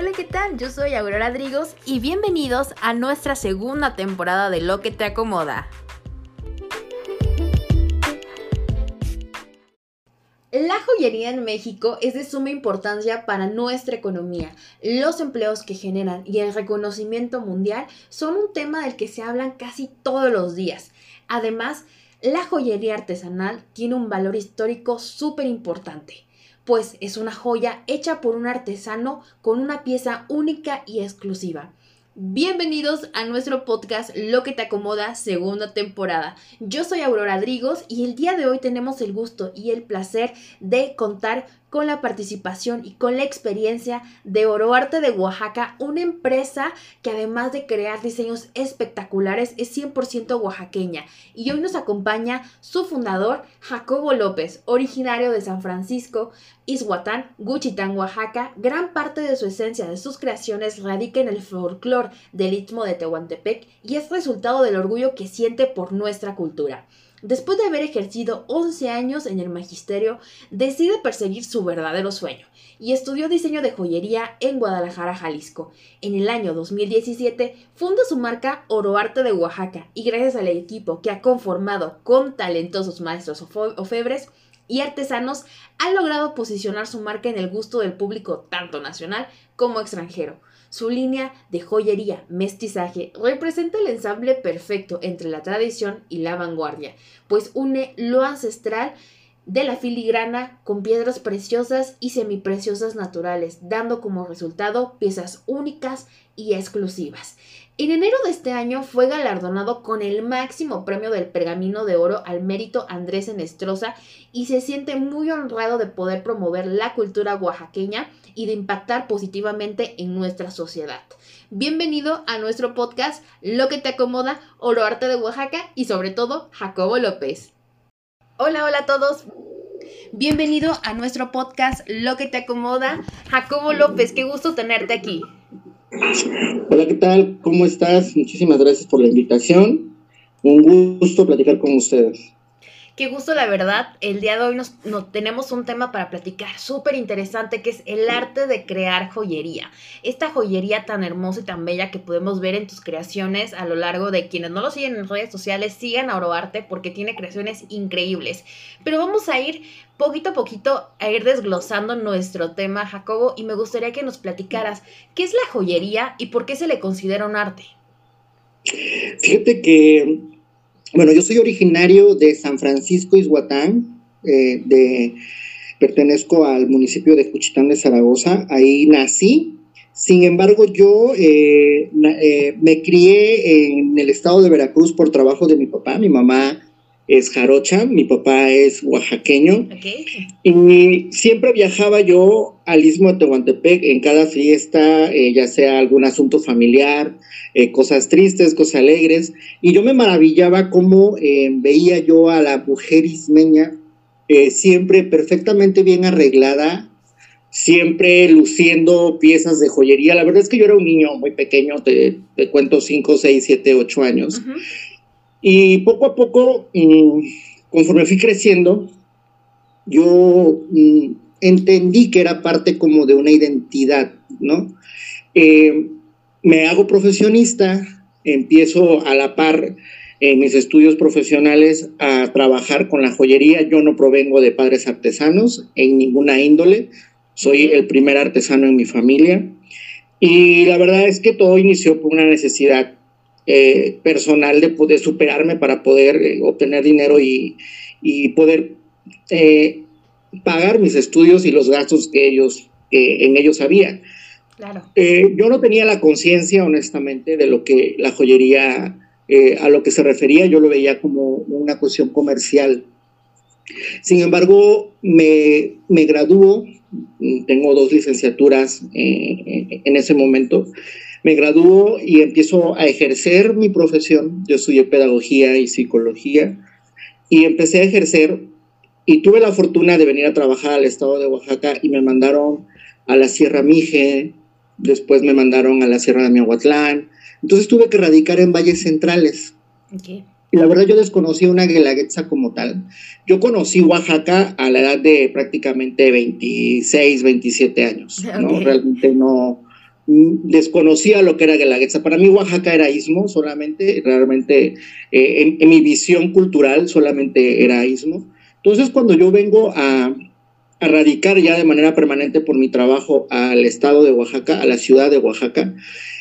Hola, ¿qué tal? Yo soy Aurora Drigos y bienvenidos a nuestra segunda temporada de Lo que te acomoda. La joyería en México es de suma importancia para nuestra economía. Los empleos que generan y el reconocimiento mundial son un tema del que se hablan casi todos los días. Además, la joyería artesanal tiene un valor histórico súper importante, pues es una joya hecha por un artesano con una pieza única y exclusiva. Bienvenidos a nuestro podcast Lo que te acomoda, segunda temporada. Yo soy Aurora Drigos y el día de hoy tenemos el gusto y el placer de contar con la participación y con la experiencia de Oroarte de Oaxaca, una empresa que además de crear diseños espectaculares es 100% oaxaqueña. Y hoy nos acompaña su fundador, Jacobo López, originario de San Francisco, Izhuatán, Guchitán, Oaxaca. Gran parte de su esencia, de sus creaciones, radica en el folclore del Istmo de Tehuantepec y es resultado del orgullo que siente por nuestra cultura. Después de haber ejercido 11 años en el magisterio, decide perseguir su verdadero sueño y estudió diseño de joyería en Guadalajara, Jalisco. En el año 2017 funda su marca Oroarte de Oaxaca y gracias al equipo que ha conformado con talentosos maestros ofebres y artesanos, ha logrado posicionar su marca en el gusto del público tanto nacional como extranjero. Su línea de joyería mestizaje representa el ensamble perfecto entre la tradición y la vanguardia, pues une lo ancestral de la filigrana con piedras preciosas y semipreciosas naturales, dando como resultado piezas únicas y exclusivas. En enero de este año fue galardonado con el máximo premio del Pergamino de Oro al mérito Andrés Enestrosa y se siente muy honrado de poder promover la cultura oaxaqueña y de impactar positivamente en nuestra sociedad. Bienvenido a nuestro podcast Lo que te acomoda, Oro Arte de Oaxaca y sobre todo Jacobo López. Hola, hola a todos. Bienvenido a nuestro podcast Lo que te acomoda, Jacobo López. Qué gusto tenerte aquí. Hola, ¿qué tal? ¿Cómo estás? Muchísimas gracias por la invitación. Un gusto platicar con ustedes. Qué gusto, la verdad. El día de hoy nos, tenemos un tema para platicar súper interesante que es el arte de crear joyería. Esta joyería tan hermosa y tan bella que podemos ver en tus creaciones a lo largo de quienes no lo siguen en redes sociales, sigan a Oroarte porque tiene creaciones increíbles. Pero vamos a ir poquito a poquito a ir desglosando nuestro tema, Jacobo, y me gustaría que nos platicaras qué es la joyería y por qué se le considera un arte. Fíjate que, bueno, yo soy originario de San Francisco, Izhuatán, eh, de, pertenezco al municipio de Cuchitán de Zaragoza, ahí nací. Sin embargo, yo eh, eh, me crié en el estado de Veracruz por trabajo de mi papá. Mi mamá es jarocha, mi papá es oaxaqueño. Y siempre viajaba yo al istmo de Tehuantepec en cada fiesta, eh, ya sea algún asunto familiar, eh, cosas tristes, cosas alegres. Y yo me maravillaba cómo eh, veía yo a la mujer ismeña siempre perfectamente bien arreglada, siempre luciendo piezas de joyería. La verdad es que yo era un niño muy pequeño, te, cuento 5, 6, 7, 8 años. Y poco a poco, mm, conforme fui creciendo, yo mm, entendí que era parte como de una identidad, ¿no? Eh, me hago profesionista, empiezo a la par en mis estudios profesionales a trabajar con la joyería. Yo no provengo de padres artesanos en ninguna índole, soy el primer artesano en mi familia. Y la verdad es que todo inició por una necesidad eh, personal de poder superarme para poder eh, obtener dinero y, poder eh, pagar mis estudios y los gastos que ellos en ellos había. yo no tenía la conciencia, honestamente, de lo que la joyería, a lo que se refería, yo lo veía como una cuestión comercial. Sin embargo, me, me graduó, tengo dos licenciaturas en ese momento, me gradúo y empiezo a ejercer mi profesión. Yo estudié pedagogía y psicología y empecé a ejercer y tuve la fortuna de venir a trabajar al estado de Oaxaca y me mandaron a la Sierra Mije, después me mandaron a la Sierra de Miahuatlán. Entonces tuve que radicar en valles centrales. Y la verdad yo desconocí una guelaguetza como tal. Yo conocí Oaxaca a la edad de prácticamente 26, 27 años, ¿no? Realmente no, desconocía lo que era Guelaguetza. Para mí Oaxaca era istmo solamente, realmente eh, en, mi visión cultural solamente era istmo. Entonces cuando yo vengo a, a, radicar ya de manera permanente por mi trabajo al estado de Oaxaca, a la ciudad de Oaxaca,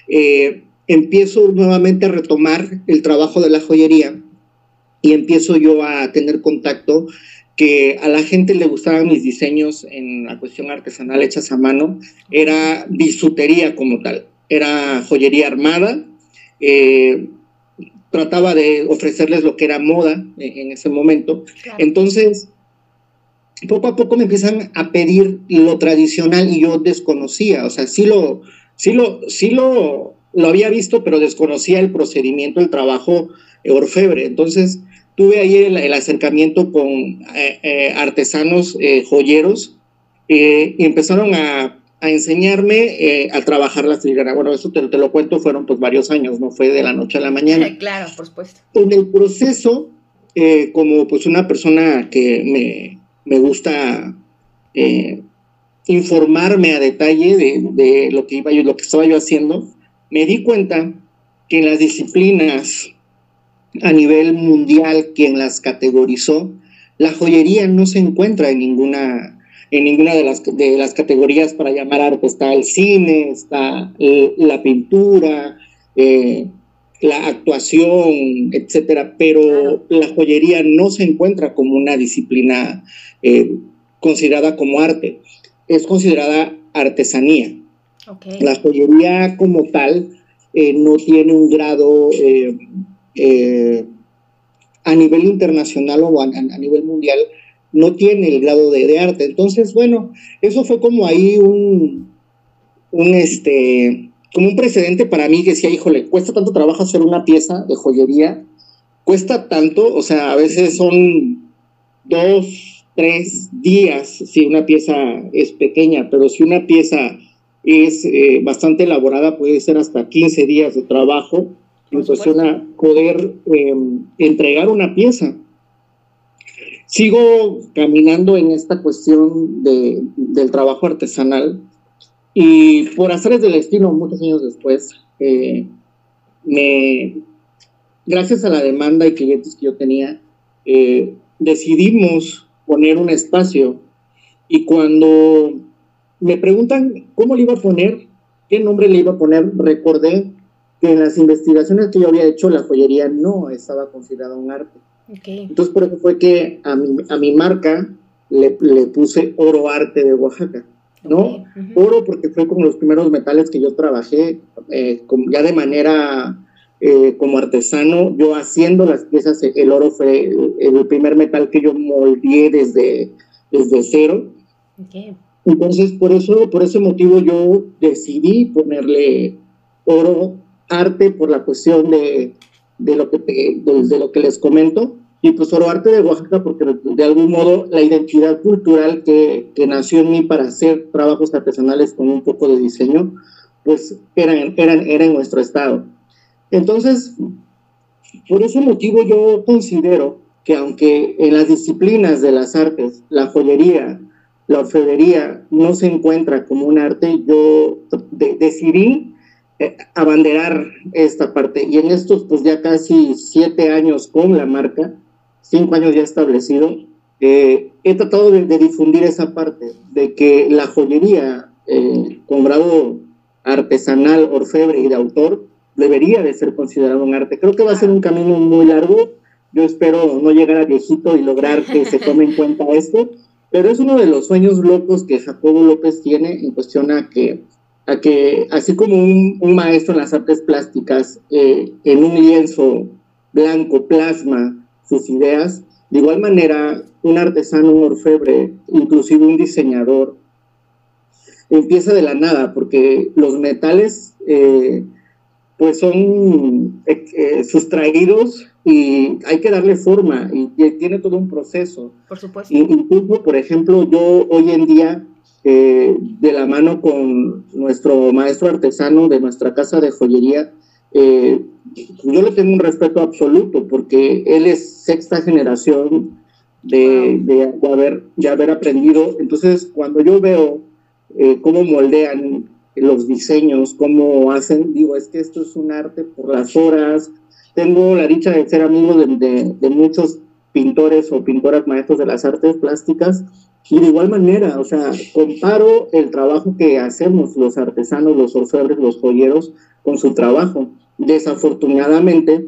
eh, empiezo nuevamente a retomar el trabajo de la joyería y empiezo yo a tener contacto que a la gente le gustaban mis diseños en la cuestión artesanal hechas a mano, era bisutería como tal, era joyería armada, eh, trataba de ofrecerles lo que era moda en, ese momento. Entonces, poco a poco me empiezan a pedir lo tradicional y yo desconocía, o sea, sí lo, sí lo, sí lo, lo había visto, pero desconocía el procedimiento, el trabajo orfebre. Entonces, tuve ahí el, acercamiento con eh, eh, artesanos eh, joyeros y empezaron a, enseñarme a trabajar la filigrana. Bueno, eso te, lo cuento, fueron pues varios años, no fue de la noche a la mañana. Claro, por supuesto. En el proceso, como pues una persona que me, me gusta informarme a detalle de, de, lo que iba yo, lo que estaba yo haciendo, me di cuenta que en las disciplinas a nivel mundial quien las categorizó, la joyería no se encuentra en ninguna, en ninguna de, las, de las categorías para llamar arte. Está el cine, está eh, la pintura, eh, la actuación, etcétera, pero la joyería no se encuentra como una disciplina eh, considerada como arte, es considerada artesanía. La joyería como tal no tiene un grado eh, a nivel internacional o a, nivel mundial no tiene el grado de, arte. Entonces, bueno, eso fue como ahí un, este, como un precedente para mí que decía, híjole, cuesta tanto trabajo hacer una pieza de joyería, cuesta tanto, o sea, a veces son dos, tres días si una pieza es pequeña, pero si una pieza es eh, bastante elaborada, puede ser hasta 15 días de trabajo a poder em, entregar una pieza. Sigo caminando en esta cuestión de, del trabajo artesanal y por hacer del destino, muchos años después, eh, me, gracias a la demanda y clientes que yo tenía, eh, decidimos poner un espacio y cuando me preguntan cómo le iba a poner, qué nombre le iba a poner, recordé que en las investigaciones que yo había hecho, la joyería no estaba considerada un arte. Entonces, por eso fue que a mi, a mi marca le, le puse oro arte de Oaxaca, ¿no? Oro porque fue como los primeros metales que yo trabajé, eh, ya de manera eh, como artesano, yo haciendo las piezas, el oro fue el, primer metal que yo moldeé desde, desde cero. Entonces, por eso, por ese motivo yo decidí ponerle oro arte por la cuestión de, de lo, que de, lo que les comento, y pues Arte de Oaxaca porque de algún modo la identidad cultural que, que, nació en mí para hacer trabajos artesanales con un poco de diseño, pues eran, eran, era en nuestro estado. Entonces, por ese motivo yo considero que aunque en las disciplinas de las artes, la joyería, la orfebrería no se encuentra como un arte, yo decidí eh, abanderar esta parte. Y en estos, pues ya casi siete años con la marca, cinco años ya establecido, eh, he tratado de, difundir esa parte, de que la joyería eh, con grado artesanal, orfebre y de autor debería de ser considerado un arte. Creo que va a ser un camino muy largo. Yo espero no llegar a viejito y lograr que se tome en cuenta esto, pero es uno de los sueños locos que Jacobo López tiene en cuestión a que a que así como un, maestro en las artes plásticas eh, en un lienzo blanco plasma sus ideas, de igual manera un artesano, un orfebre, inclusive un diseñador, empieza de la nada, porque los metales eh, pues son eh, sustraídos y hay que darle forma y, tiene todo un proceso. Por supuesto. incluso, por ejemplo, yo hoy en día de la mano con nuestro maestro artesano de nuestra casa de joyería, eh, yo le tengo un respeto absoluto porque él es sexta generación de, haber, de haber aprendido. Entonces, cuando yo veo eh, cómo moldean los diseños, cómo hacen, digo, es que esto es un arte por las horas. Tengo la dicha de ser amigo de, de muchos pintores o pintoras maestros de las artes plásticas y de igual manera, o sea, comparo el trabajo que hacemos los artesanos, los orfebres, los joyeros con su trabajo. Desafortunadamente,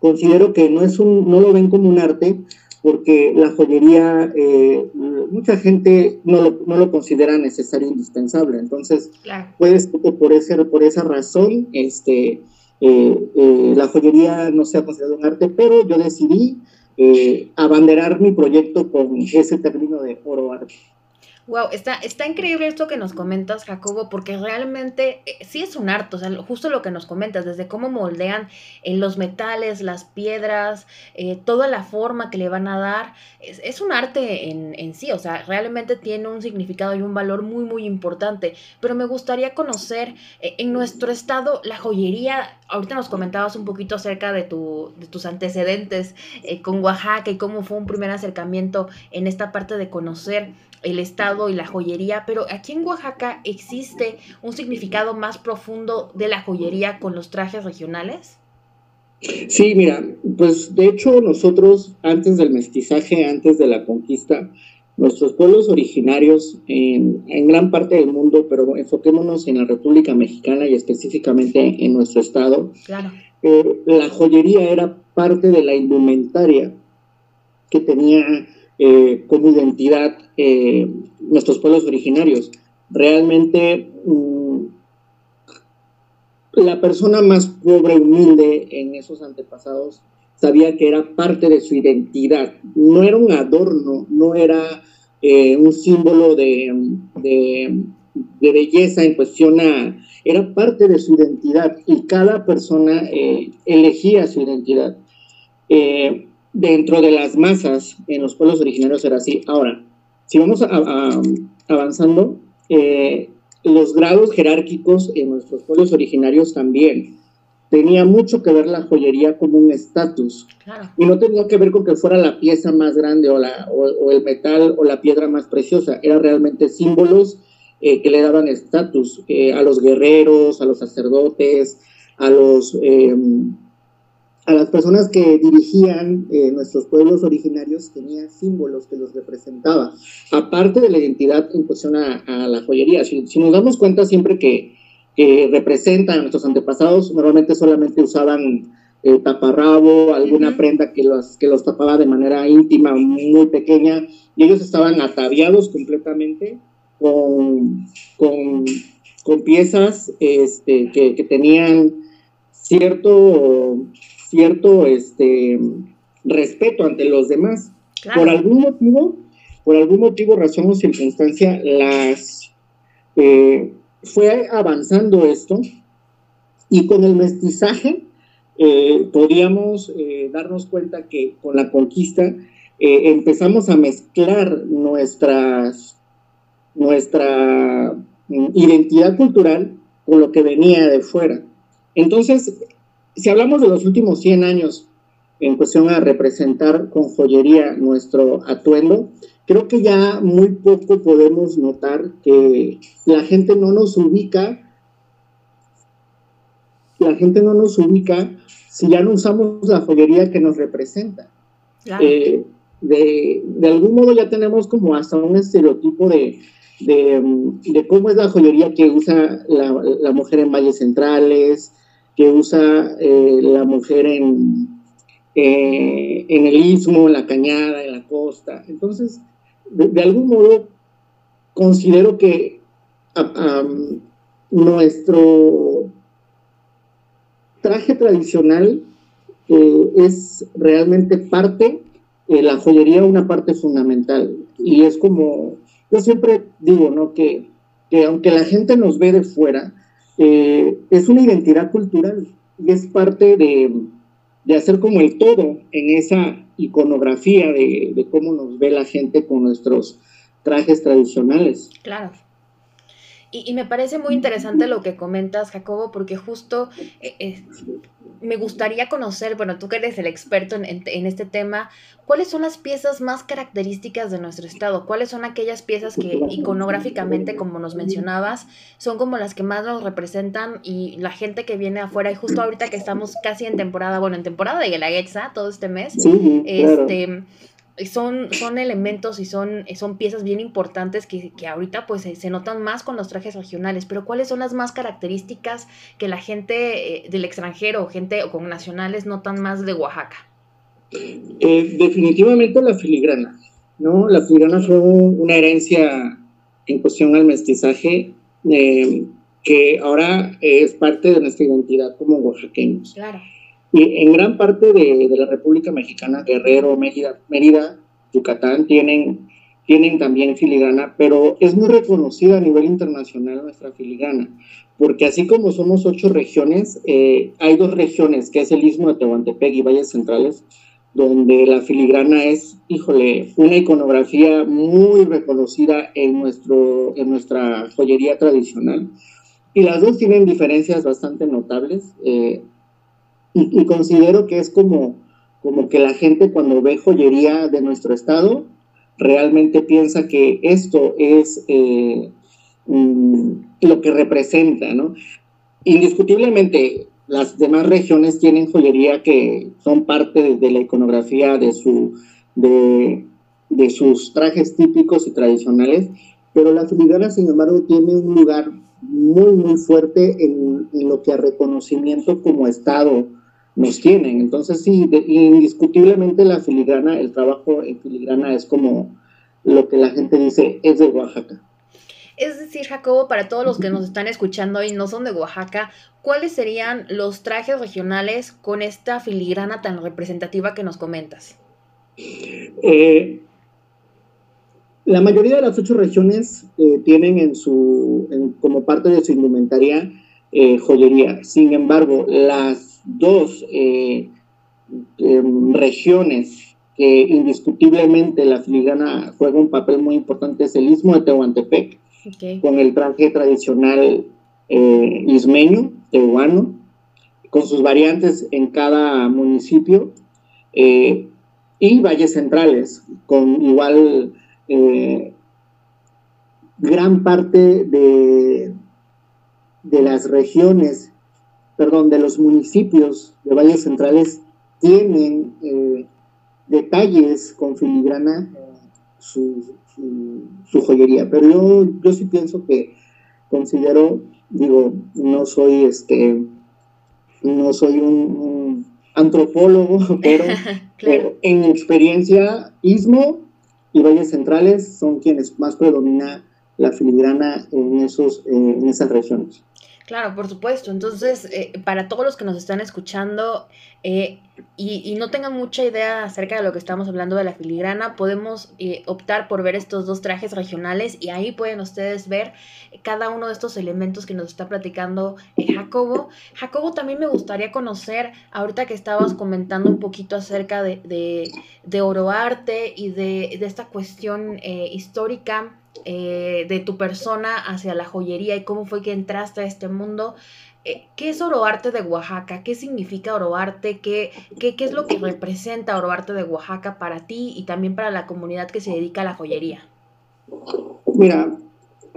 considero que no, es un, no lo ven como un arte porque la joyería, eh, mucha gente no lo, no lo considera necesario, indispensable. Entonces, puede ser que por, ese, por esa razón este, eh, eh, la joyería no sea considerada un arte, pero yo decidí abanderar mi proyecto con ese término de oro arte. Wow, está, está increíble esto que nos comentas, Jacobo, porque realmente eh, sí es un arte, o sea, justo lo que nos comentas, desde cómo moldean eh, los metales, las piedras, eh, toda la forma que le van a dar, es, un arte en, en, sí, o sea, realmente tiene un significado y un valor muy, muy importante. Pero me gustaría conocer en nuestro estado la joyería, ahorita nos comentabas un poquito acerca de, tu, de tus antecedentes con Oaxaca y cómo fue un primer acercamiento en esta parte de conocer el estado y la joyería, pero aquí en Oaxaca existe un significado más profundo de la joyería con los trajes regionales. Sí, mira, pues de hecho nosotros antes del mestizaje, antes de la conquista, nuestros pueblos originarios en, gran parte del mundo, pero enfoquémonos en la República Mexicana y específicamente en nuestro estado, claro. Eh, la joyería era parte de la indumentaria que tenía eh, como identidad eh, nuestros pueblos originarios. Realmente mm, la persona más pobre, humilde en esos antepasados, sabía que era parte de su identidad. No era un adorno, no era eh, un símbolo de, de, belleza en cuestión a, era parte de su identidad y cada persona elegía su identidad dentro de las masas en los pueblos originarios era así. Ahora, si vamos avanzando, eh, los grados jerárquicos en nuestros pueblos originarios también. Tenía mucho que ver la joyería como un estatus. Y no tenía que ver con que fuera la pieza más grande o, la, o, el metal o la piedra más preciosa. Eran realmente símbolos eh, que le daban estatus eh, a los guerreros, a los sacerdotes, a los a las personas que dirigían eh, nuestros pueblos originarios tenían símbolos que los representaban, aparte de la identidad en cuestión a, la joyería. Si, nos damos cuenta siempre que, representan a nuestros antepasados, normalmente solamente usaban eh, taparrabo, alguna prenda que los, que los tapaba de manera íntima, muy pequeña, y ellos estaban ataviados completamente con, con, piezas este, que, que tenían cierto cierto este, respeto ante los demás. Por algún motivo, por algún motivo, razón o circunstancia, las eh, fue avanzando esto y con el mestizaje eh, podíamos eh, darnos cuenta que con la conquista empezamos a mezclar nuestras, nuestra mm, identidad cultural con lo que venía de fuera. Entonces, si hablamos de los últimos 100 años en cuestión a representar con joyería nuestro atuendo, creo que ya muy poco podemos notar que la gente no nos ubica, la gente no nos ubica si ya no usamos la joyería que nos representa. Eh, de, algún modo ya tenemos como hasta un estereotipo de, de, cómo es la joyería que usa la, la mujer en valles centrales, que usa eh, la mujer en, eh, en el istmo, en la cañada, en la costa. Entonces, de, algún modo, considero que nuestro traje tradicional eh, es realmente parte, la joyería una parte fundamental. Y es como, yo siempre digo, ¿no? Que, que aunque la gente nos ve de fuera, eh, es una identidad cultural y es parte de, hacer como el todo en esa iconografía de, cómo nos ve la gente con nuestros trajes tradicionales. Claro. Y, me parece muy interesante lo que comentas, Jacobo, porque justo eh, eh, me gustaría conocer, bueno, tú que eres el experto en, este tema, ¿cuáles son las piezas más características de nuestro estado? ¿Cuáles son aquellas piezas que iconográficamente, como nos mencionabas, son como las que más nos representan y la gente que viene afuera, y justo ahorita que estamos casi en temporada, bueno, en temporada de Guelaguetza, todo este mes, este son, son elementos y son, son piezas bien importantes que, ahorita pues se, notan más con los trajes regionales, pero ¿cuáles son las más características que la gente eh, del extranjero o gente o con nacionales notan más de Oaxaca? Eh, definitivamente la filigrana, ¿no? La filigrana fue una herencia en cuestión al mestizaje eh, que ahora es parte de nuestra identidad como oaxaqueños. Claro. Y en gran parte de, la República Mexicana, Guerrero, Mérida, Mérida Yucatán, tienen, tienen también filigrana, pero es muy reconocida a nivel internacional nuestra filigrana, porque así como somos ocho regiones, eh, hay dos regiones, que es el Istmo de Tehuantepec y Valles Centrales, donde la filigrana es, híjole, una iconografía muy reconocida en, nuestro, en nuestra joyería tradicional. Y las dos tienen diferencias bastante notables. Eh, y, considero que es como, como que la gente cuando ve joyería de nuestro estado, realmente piensa que esto es eh, mm, lo que representa, ¿no? Indiscutiblemente, las demás regiones tienen joyería que son parte de, la iconografía de, su, de, de, sus trajes típicos y tradicionales, pero la filigrana, sin embargo, tiene un lugar muy, muy fuerte en, en lo que a reconocimiento como Estado nos tienen. Entonces, sí, indiscutiblemente la filigrana, el trabajo en filigrana es como lo que la gente dice es de Oaxaca. Es decir, Jacobo, para todos los que nos están escuchando y no son de Oaxaca, ¿cuáles serían los trajes regionales con esta filigrana tan representativa que nos comentas? Eh, la mayoría de las ocho regiones eh, tienen en su, como parte de su indumentaria eh, joyería. Sin embargo, las dos eh, em, regiones que indiscutiblemente la filigrana juega un papel muy importante es el istmo de Tehuantepec, con el traje tradicional eh, ismeño, tehuano, con sus variantes en cada municipio, eh, y valles centrales, con igual gran parte de, de las regiones perdón, de los municipios de Valles Centrales tienen eh, detalles con filigrana su, su, joyería. Pero yo, yo sí pienso que considero, digo, no soy este, no soy un, antropólogo, pero eh, en experiencia, Istmo y Valles Centrales son quienes más predomina la filigrana en, esos, eh, en esas regiones. Claro, por supuesto. Entonces, eh, para todos los que nos están escuchando eh, y, no tengan mucha idea acerca de lo que estamos hablando de la filigrana, podemos eh, optar por ver estos dos trajes regionales y ahí pueden ustedes ver cada uno de estos elementos que nos está platicando Jacobo. Jacobo, también me gustaría conocer, ahorita que estabas comentando un poquito acerca de, de, de Oroarte y de, de esta cuestión histórica eh, de tu persona hacia la joyería y cómo fue que entraste a este mundo. Eh, ¿Qué es Oroarte de Oaxaca? ¿Qué significa Oroarte? ¿Qué, qué, qué es lo que representa Oroarte de Oaxaca para ti y también para la comunidad que se dedica a la joyería? Mira,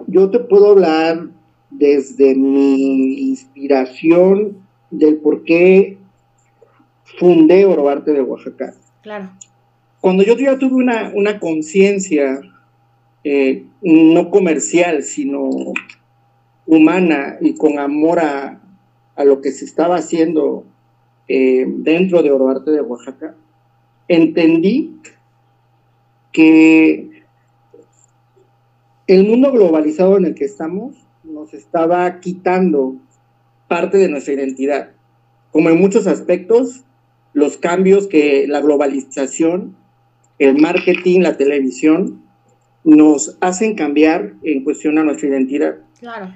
yo te puedo hablar desde mi inspiración del por qué fundé Oroarte de Oaxaca. Claro. Cuando yo ya tuve una, una conciencia eh, no comercial, sino humana y con amor a, lo que se estaba haciendo eh, dentro de Oroarte de Oaxaca, entendí que el mundo globalizado en el que estamos nos estaba quitando parte de nuestra identidad. Como en muchos aspectos, los cambios que la globalización, el marketing, la televisión, nos hacen cambiar en cuestión a nuestra identidad. Claro.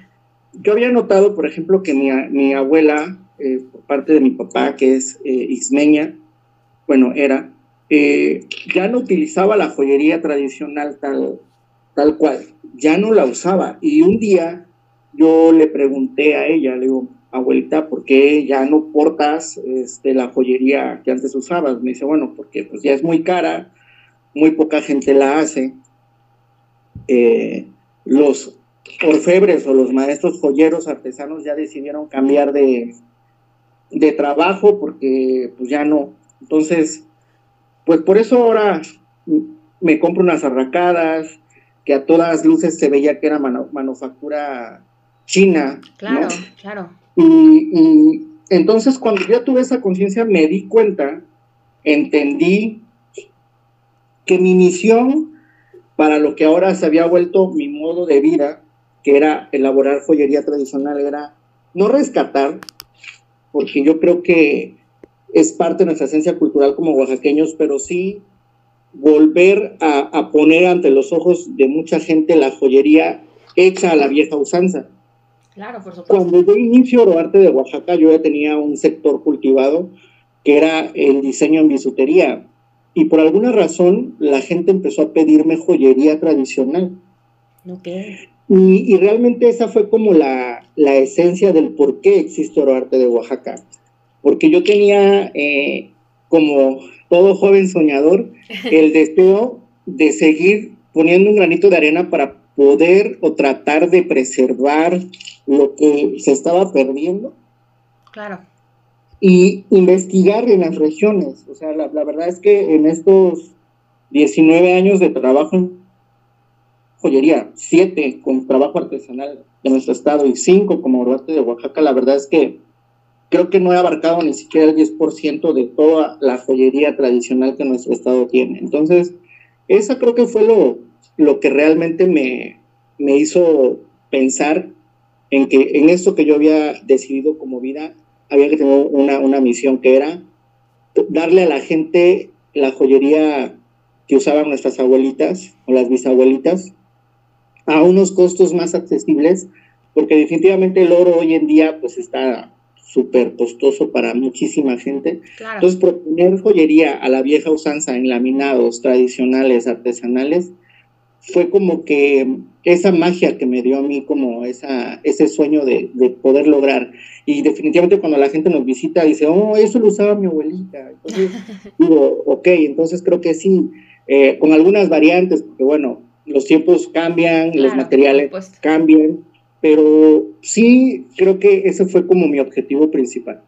Yo había notado, por ejemplo, que mi, abuela, eh, por parte de mi papá, que es eh, ismeña, bueno, era, eh, ya no utilizaba la joyería tradicional tal, tal cual, ya no la usaba. Y un día yo le pregunté a ella, le digo, abuelita, ¿por qué ya no portas este, la joyería que antes usabas? Me dice, bueno, porque pues ya es muy cara, muy poca gente la hace. Eh, los orfebres o los maestros joyeros artesanos ya decidieron cambiar de, de trabajo porque pues ya no. Entonces, pues por eso ahora me compro unas arracadas, que a todas luces se veía que era manufactura china. Claro, claro. Y, entonces cuando ya tuve esa conciencia me di cuenta, entendí que mi misión para lo que ahora se había vuelto mi modo de vida, que era elaborar joyería tradicional, era no rescatar, porque yo creo que es parte de nuestra esencia cultural como oaxaqueños, pero sí volver a, a, poner ante los ojos de mucha gente la joyería hecha a la vieja usanza. Claro, por supuesto. Cuando yo inicio Oroarte de Oaxaca, yo ya tenía un sector cultivado que era el diseño en bisutería. Y por alguna razón la gente empezó a pedirme joyería tradicional. Okay. Y, y, realmente esa fue como la, la, esencia del por qué existe Oroarte de Oaxaca. Porque yo tenía, eh, como todo joven soñador, el deseo de seguir poniendo un granito de arena para poder o tratar de preservar lo que se estaba perdiendo. Claro. Y investigar en las regiones. O sea, la, verdad es que en estos 19 años de trabajo en joyería, 7 con trabajo artesanal de nuestro estado y 5 como Oroarte de Oaxaca, la verdad es que creo que no he abarcado ni siquiera el 10% de toda la joyería tradicional que nuestro estado tiene. Entonces, esa creo que fue lo, lo que realmente me, me hizo pensar en que en esto que yo había decidido como vida, había que tener una, una misión que era darle a la gente la joyería que usaban nuestras abuelitas o las bisabuelitas a unos costos más accesibles, porque definitivamente el oro hoy en día pues está súper costoso para muchísima gente. Entonces, proponer joyería a la vieja usanza en laminados tradicionales, artesanales, fue como que esa magia que me dio a mí como esa, ese sueño de, poder lograr. Y definitivamente cuando la gente nos visita dice, oh, eso lo usaba mi abuelita. Entonces digo, ok, entonces creo que sí, eh, con algunas variantes, porque bueno, los tiempos cambian, los materiales cambian, pero sí creo que ese fue como mi objetivo principal.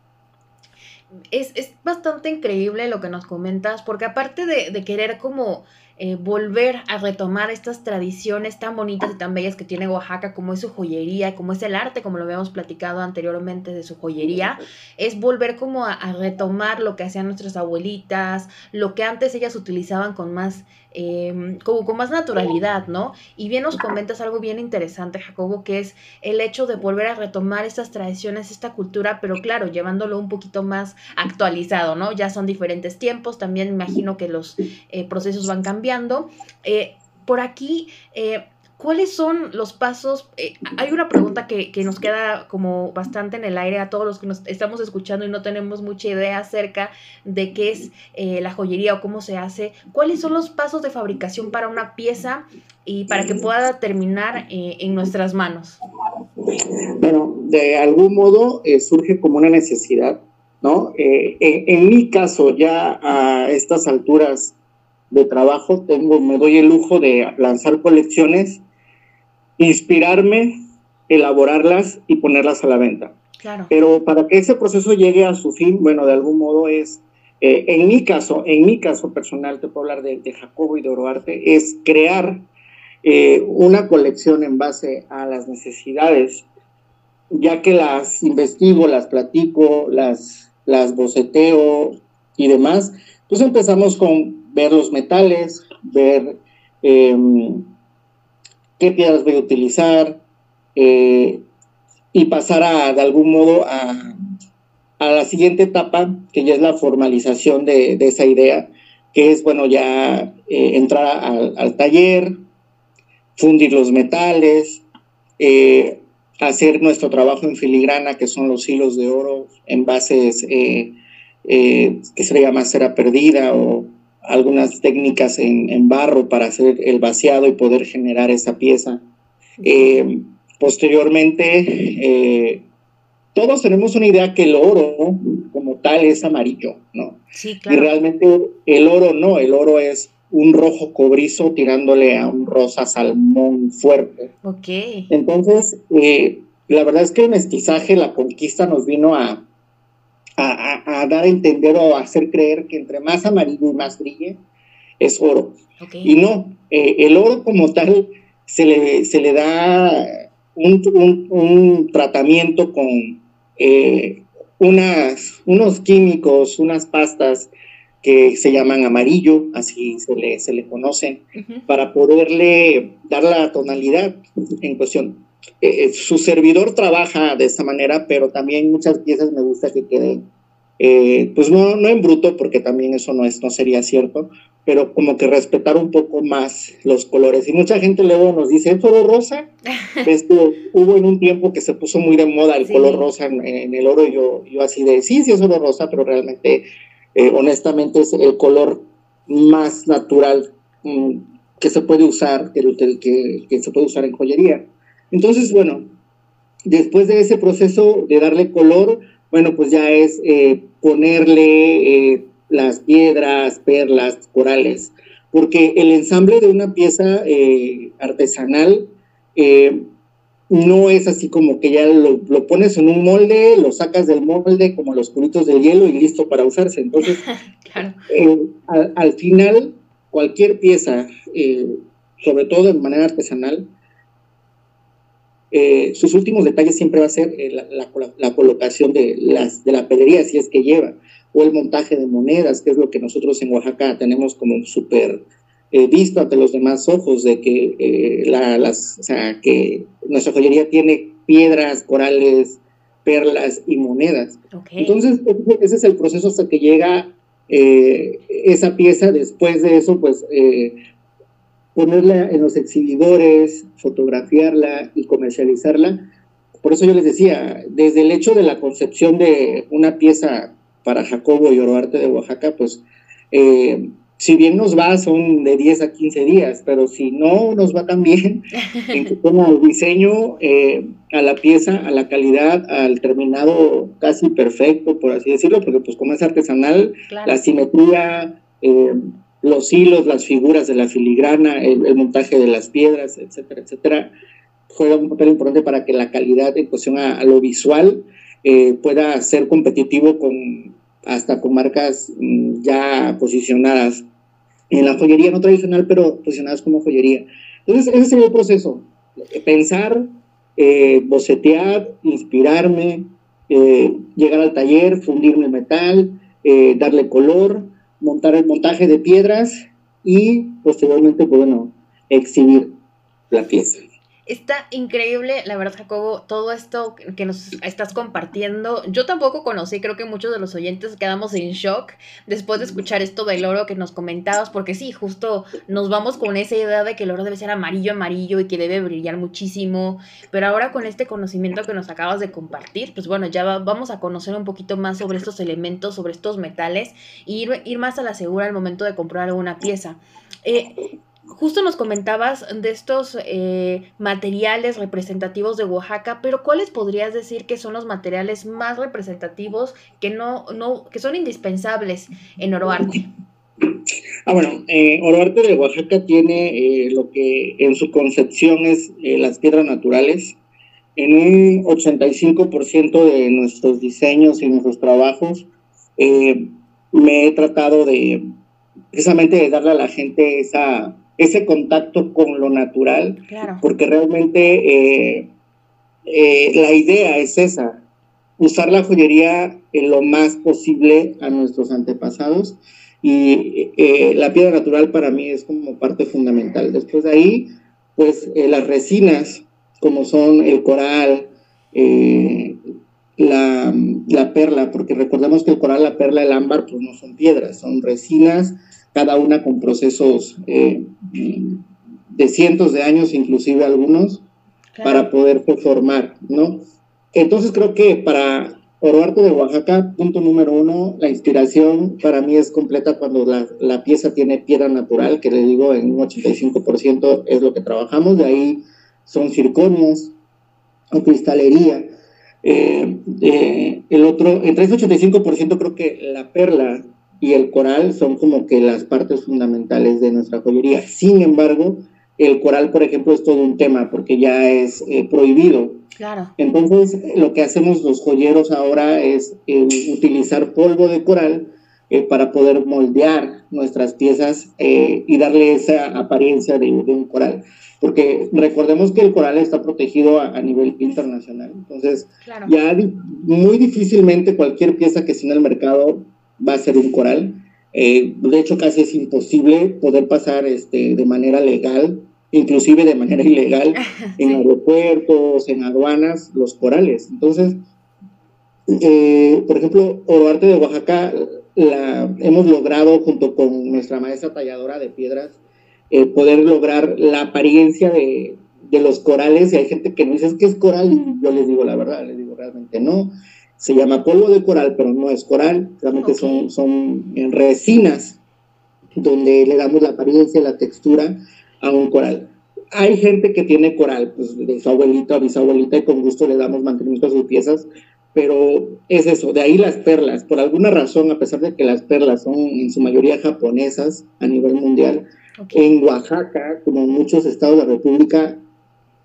Es, es bastante increíble lo que nos comentas, porque aparte de, de querer como eh, volver a retomar estas tradiciones tan bonitas y tan bellas que tiene Oaxaca, como es su joyería, como es el arte, como lo habíamos platicado anteriormente de su joyería, es volver como a, retomar lo que hacían nuestras abuelitas, lo que antes ellas utilizaban con más, em, como con más naturalidad, ¿no? Y bien nos comentas algo bien interesante, Jacobo, que es el hecho de volver a retomar estas tradiciones, esta cultura, pero claro, llevándolo un poquito más actualizado, ¿no? Ya son diferentes tiempos, también imagino que los eh, procesos van cambiando eh, por aquí, eh, ¿cuáles son los pasos? Eh, hay una pregunta que, nos queda como bastante en el aire a todos los que nos estamos escuchando y no tenemos mucha idea acerca de qué es la joyería o cómo se hace. ¿Cuáles son los pasos de fabricación para una pieza y para que pueda terminar en nuestras manos? Bueno, de algún modo surge como una necesidad, ¿no? en mi caso, ya a estas alturas, de trabajo, tengo, me doy el lujo de lanzar colecciones, inspirarme, elaborarlas y ponerlas a la venta. Pero para que ese proceso llegue a su fin, bueno, de algún modo es, eh, en mi caso, en mi caso personal, te puedo hablar de, Jacobo y de Oroarte, es crear eh, una colección en base a las necesidades, ya que las investigo, las platico, las, las boceteo y demás. Entonces empezamos con ver los metales, ver em, qué piedras voy a utilizar eh, y pasar a, de algún modo a, la siguiente etapa, que ya es la formalización de, esa idea, que es, bueno, ya eh, entrar al, taller, fundir los metales, eh, hacer nuestro trabajo en filigrana, que son los hilos de oro en bases que se llama cera perdida o algunas técnicas en, barro para hacer el vaciado y poder generar esa pieza. Eh, posteriormente, eh, todos tenemos una idea que el oro como tal es amarillo, ¿no? Sí, claro. Y realmente el oro no, el oro es un rojo cobrizo tirándole a un rosa salmón fuerte. Ok. Entonces, eh, la verdad es que el mestizaje, la conquista nos vino a, a, dar a entender o a hacer creer que entre más amarillo y más brille es oro. Y no, eh, el oro como tal se le, se le da un, un, tratamiento con eh, unas, unos químicos, unas pastas que se llaman amarillo, así se le, se le conocen, para poderle dar la tonalidad en cuestión. Eh, su servidor trabaja de esta manera, pero también muchas piezas me gusta que queden, eh, pues no, no en bruto, porque también eso no, es, no sería cierto, pero como que respetar un poco más los colores. Y mucha gente luego nos dice, ¿es oro rosa? Hubo en un tiempo que se puso muy de moda el color rosa en, el oro, y yo, yo así de, sí, sí es oro rosa, pero realmente, eh, honestamente, es el color más natural mm, que se puede usar, que, que, que se puede usar en joyería. Entonces, bueno, después de ese proceso de darle color, bueno, pues ya es eh, ponerle eh, las piedras, perlas, corales, porque el ensamble de una pieza eh, artesanal no es así como que ya lo, pones en un molde, lo sacas del molde como los cubitos de hielo y listo para usarse. Entonces, al, final, cualquier pieza, sobre todo de manera artesanal, eh, sus últimos detalles siempre va a ser eh, la, colocación de, las, de la pedrería, si es que lleva, o el montaje de monedas, que es lo que nosotros en Oaxaca tenemos como súper eh, visto ante los demás ojos, de que, las, que nuestra joyería tiene piedras, corales, perlas y monedas. Entonces, ese es el proceso hasta que llega esa pieza. Después de eso, pues ponerla en los exhibidores, fotografiarla y comercializarla. Por eso yo les decía, desde el hecho de la concepción de una pieza para Jacobo y Oroarte de Oaxaca, pues eh, si bien nos va, son de 10 a 15 días, pero si no nos va tan bien, en diseño, eh, a la pieza, a la calidad, al terminado casi perfecto, por así decirlo, porque pues como es artesanal, la simetría, eh, los hilos, las figuras de la filigrana, el, montaje de las piedras, etcétera, etcétera, juega un papel importante para que la calidad en cuestión a, lo visual eh, pueda ser competitivo con hasta con marcas mm, ya posicionadas en la joyería no tradicional, pero posicionadas como joyería. Entonces, ese sería el proceso, pensar, eh, bocetear, inspirarme, eh, llegar al taller, fundirme el metal, darle color, montar el montaje de piedras y posteriormente, pues, bueno, exhibir la pieza. Está increíble, la verdad, Jacobo, todo esto que nos estás compartiendo. Yo tampoco conocí, creo que muchos de los oyentes quedamos en shock después de escuchar esto del oro que nos comentabas, porque sí, justo nos vamos con esa idea de que el oro debe ser amarillo, amarillo y que debe brillar muchísimo. Pero ahora con este conocimiento que nos acabas de compartir, pues bueno, ya vamos a conocer un poquito más sobre estos elementos, sobre estos metales, y ir, ir más a la segura al momento de comprar una pieza. Eh, justo nos comentabas de estos eh, materiales representativos de Oaxaca, pero ¿cuáles podrías decir que son los materiales más representativos que no, no, que son indispensables en Oroarte? Ah, bueno, eh, Oroarte de Oaxaca tiene eh, lo que en su concepción es eh, las piedras naturales. En un 85% de nuestros diseños y nuestros trabajos me he tratado de precisamente de darle a la gente esa ese contacto con lo natural, porque realmente eh, eh, la idea es esa, usar la joyería en lo más posible a nuestros antepasados y eh, la piedra natural para mí es como parte fundamental. Después de ahí, pues las resinas, como son el coral, la, la, perla, porque recordemos que el coral, la perla, el ámbar, pues no son piedras, son resinas cada una con procesos eh, de cientos de años, inclusive algunos, para poder formar, ¿no? Entonces creo que para Oroarte de Oaxaca, punto número uno, la inspiración para mí es completa cuando la, pieza tiene piedra natural, que le digo en un 85% es lo que trabajamos, de ahí son circonias, o cristalería. Eh, eh, el otro, entre ese 85% creo que la perla y el coral son como que las partes fundamentales de nuestra joyería. Sin embargo, el coral, por ejemplo, es todo un tema porque ya es eh, prohibido. Claro. Entonces, lo que hacemos los joyeros ahora es utilizar polvo de coral para poder moldear nuestras piezas y darle esa apariencia de, de un coral porque recordemos que el coral está protegido a, nivel internacional. Entonces, ya muy difícilmente cualquier pieza que esté en el mercado va a ser un coral. Eh, de hecho, casi es imposible poder pasar este, de manera legal, inclusive de manera ilegal, en aeropuertos, en aduanas, los corales. Entonces, eh, por ejemplo, Oroarte de Oaxaca la hemos logrado junto con nuestra maestra talladora de piedras eh, poder lograr la apariencia de, de, los corales. Y hay gente que me dice, es que es coral, y yo les digo la verdad, les digo realmente no. Se llama polvo de coral, pero no es coral, realmente son, son resinas donde le damos la apariencia, la textura a un coral. Hay gente que tiene coral, pues de su abuelita o bisabuelita, y con gusto le damos mantenimiento a sus piezas, pero es eso, de ahí las perlas. Por alguna razón, a pesar de que las perlas son en su mayoría japonesas a nivel mundial, en Oaxaca, como en muchos estados de la República,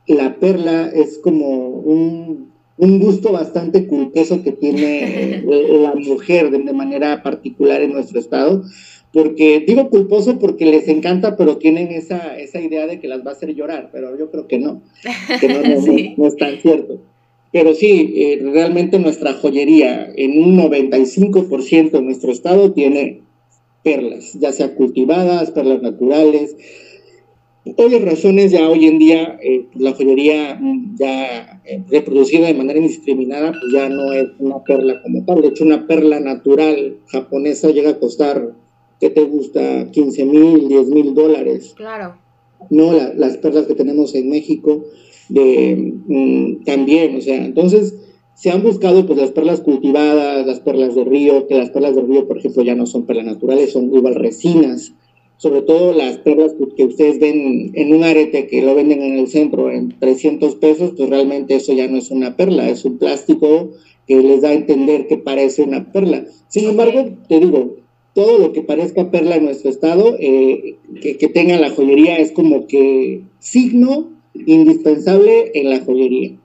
la perla es como un, gusto bastante culposo que tiene la mujer de, manera particular en nuestro estado. Porque digo culposo porque les encanta, pero tienen esa, esa idea de que las va a hacer llorar, pero yo creo que no, que no, es tan cierto. Pero sí, eh, realmente nuestra joyería en un 95% de nuestro estado tiene perlas, ya sea cultivadas, perlas naturales. Por las razones ya hoy en día eh, la joyería mm, ya eh, reproducida de manera indiscriminada pues ya no es una perla como tal. De hecho, una perla natural japonesa llega a costar, ¿qué te gusta? 15 mil, 10 mil dólares. Claro. No las perlas que tenemos en México de, mm, también, o sea, entonces se han buscado pues las perlas cultivadas, las perlas de río, que las perlas de río, por ejemplo, ya no son perlas naturales, son igual resinas, sobre todo las perlas que ustedes ven en un arete que lo venden en el centro en 300 pesos, pues realmente eso ya no es una perla, es un plástico que les da a entender que parece una perla. Sin embargo, te digo, todo lo que parezca perla en nuestro estado, eh, que, que tenga la joyería, es como que signo indispensable en la joyería.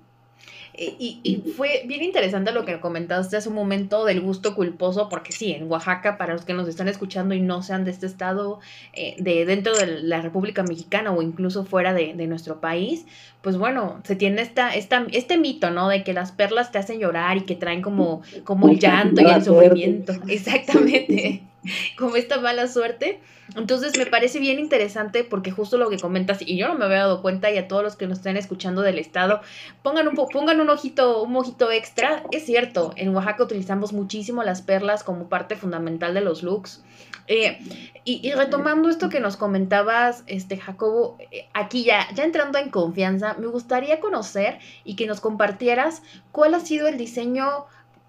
Eh, y, fue bien interesante lo que comentaste hace un momento del gusto culposo, porque sí, en Oaxaca, para los que nos están escuchando y no sean de este estado, eh, de dentro de la República Mexicana o incluso fuera de, nuestro país, pues bueno, se tiene esta, esta, este mito, ¿no? De que las perlas te hacen llorar y que traen como, como el llanto y el sufrimiento. Exactamente. Como esta mala suerte. Entonces me parece bien interesante porque justo lo que comentas, y yo no me había dado cuenta, y a todos los que nos estén escuchando del estado, pongan un, pongan un ojito, un ojito extra. Es cierto, en Oaxaca utilizamos muchísimo las perlas como parte fundamental de los looks. Eh, y, retomando esto que nos comentabas, este Jacobo, eh, aquí ya, ya entrando en confianza, me gustaría conocer y que nos compartieras cuál ha sido el diseño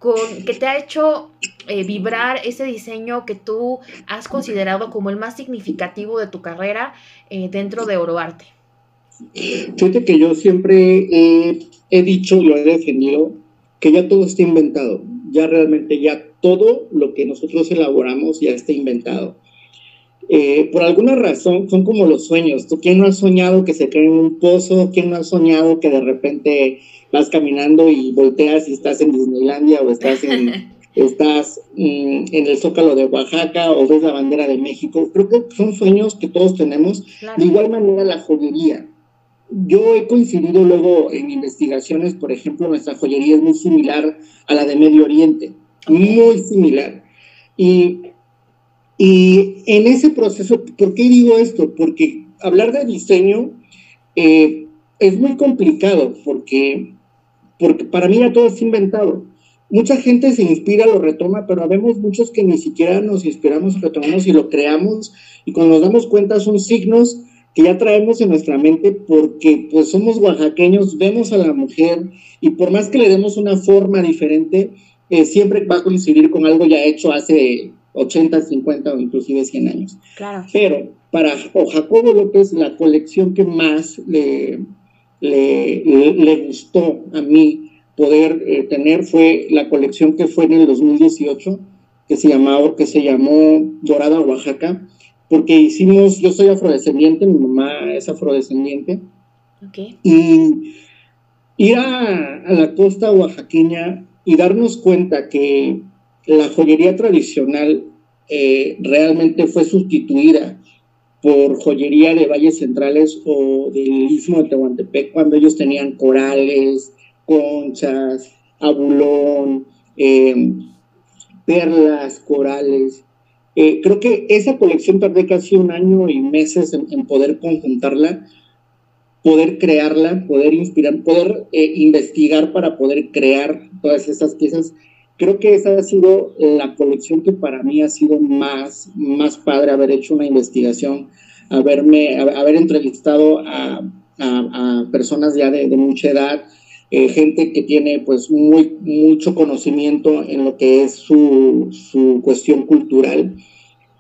con, que te ha hecho eh, vibrar ese diseño que tú has considerado como el más significativo de tu carrera eh, dentro de Oroarte? Fíjate que yo siempre he dicho y lo he defendido que ya todo está inventado, ya realmente ya todo lo que nosotros elaboramos ya está inventado. Eh, por alguna razón son como los sueños. ¿Tú quién no ha soñado que se cae en un pozo? ¿Quién no ha soñado que de repente vas caminando y volteas y estás en Disneylandia o estás en, estás mm, en el Zócalo de Oaxaca o ves la bandera de México. Creo que son sueños que todos tenemos. De igual manera la joyería. Yo he coincidido luego en investigaciones, por ejemplo, nuestra joyería es muy similar a la de Medio Oriente, muy similar. Y, y en ese proceso, ¿por qué digo esto? Porque hablar de diseño eh, es muy complicado, porque porque para mí ya todo es inventado. Mucha gente se inspira, lo retoma, pero vemos muchos que ni siquiera nos inspiramos, retomamos y lo creamos, y cuando nos damos cuenta son signos que ya traemos en nuestra mente porque pues somos oaxaqueños, vemos a la mujer y por más que le demos una forma diferente, eh, siempre va a coincidir con algo ya hecho hace 80, 50 o inclusive 100 años. Claro. Pero para o Jacobo López, la colección que más le, le, le, gustó a mí poder eh, tener fue la colección que fue en el 2018, que se, llamaba, que se llamó Dorada Oaxaca, porque hicimos, yo soy afrodescendiente, mi mamá es afrodescendiente, y ir a, a la costa oaxaqueña y darnos cuenta que la joyería tradicional eh, realmente fue sustituida por joyería de valles centrales o del istmo de Tehuantepec cuando ellos tenían corales, conchas, abulón, em, perlas, corales. Eh, creo que esa colección tardé casi un año y meses en, poder conjuntarla, poder crearla, poder inspirar, poder eh, investigar para poder crear todas esas piezas creo que esa ha sido la colección que para mí ha sido más, más padre haber hecho una investigación, haberme, haber entrevistado a, personas ya de, mucha edad, eh, gente que tiene pues muy, mucho conocimiento en lo que es su, su, cuestión cultural.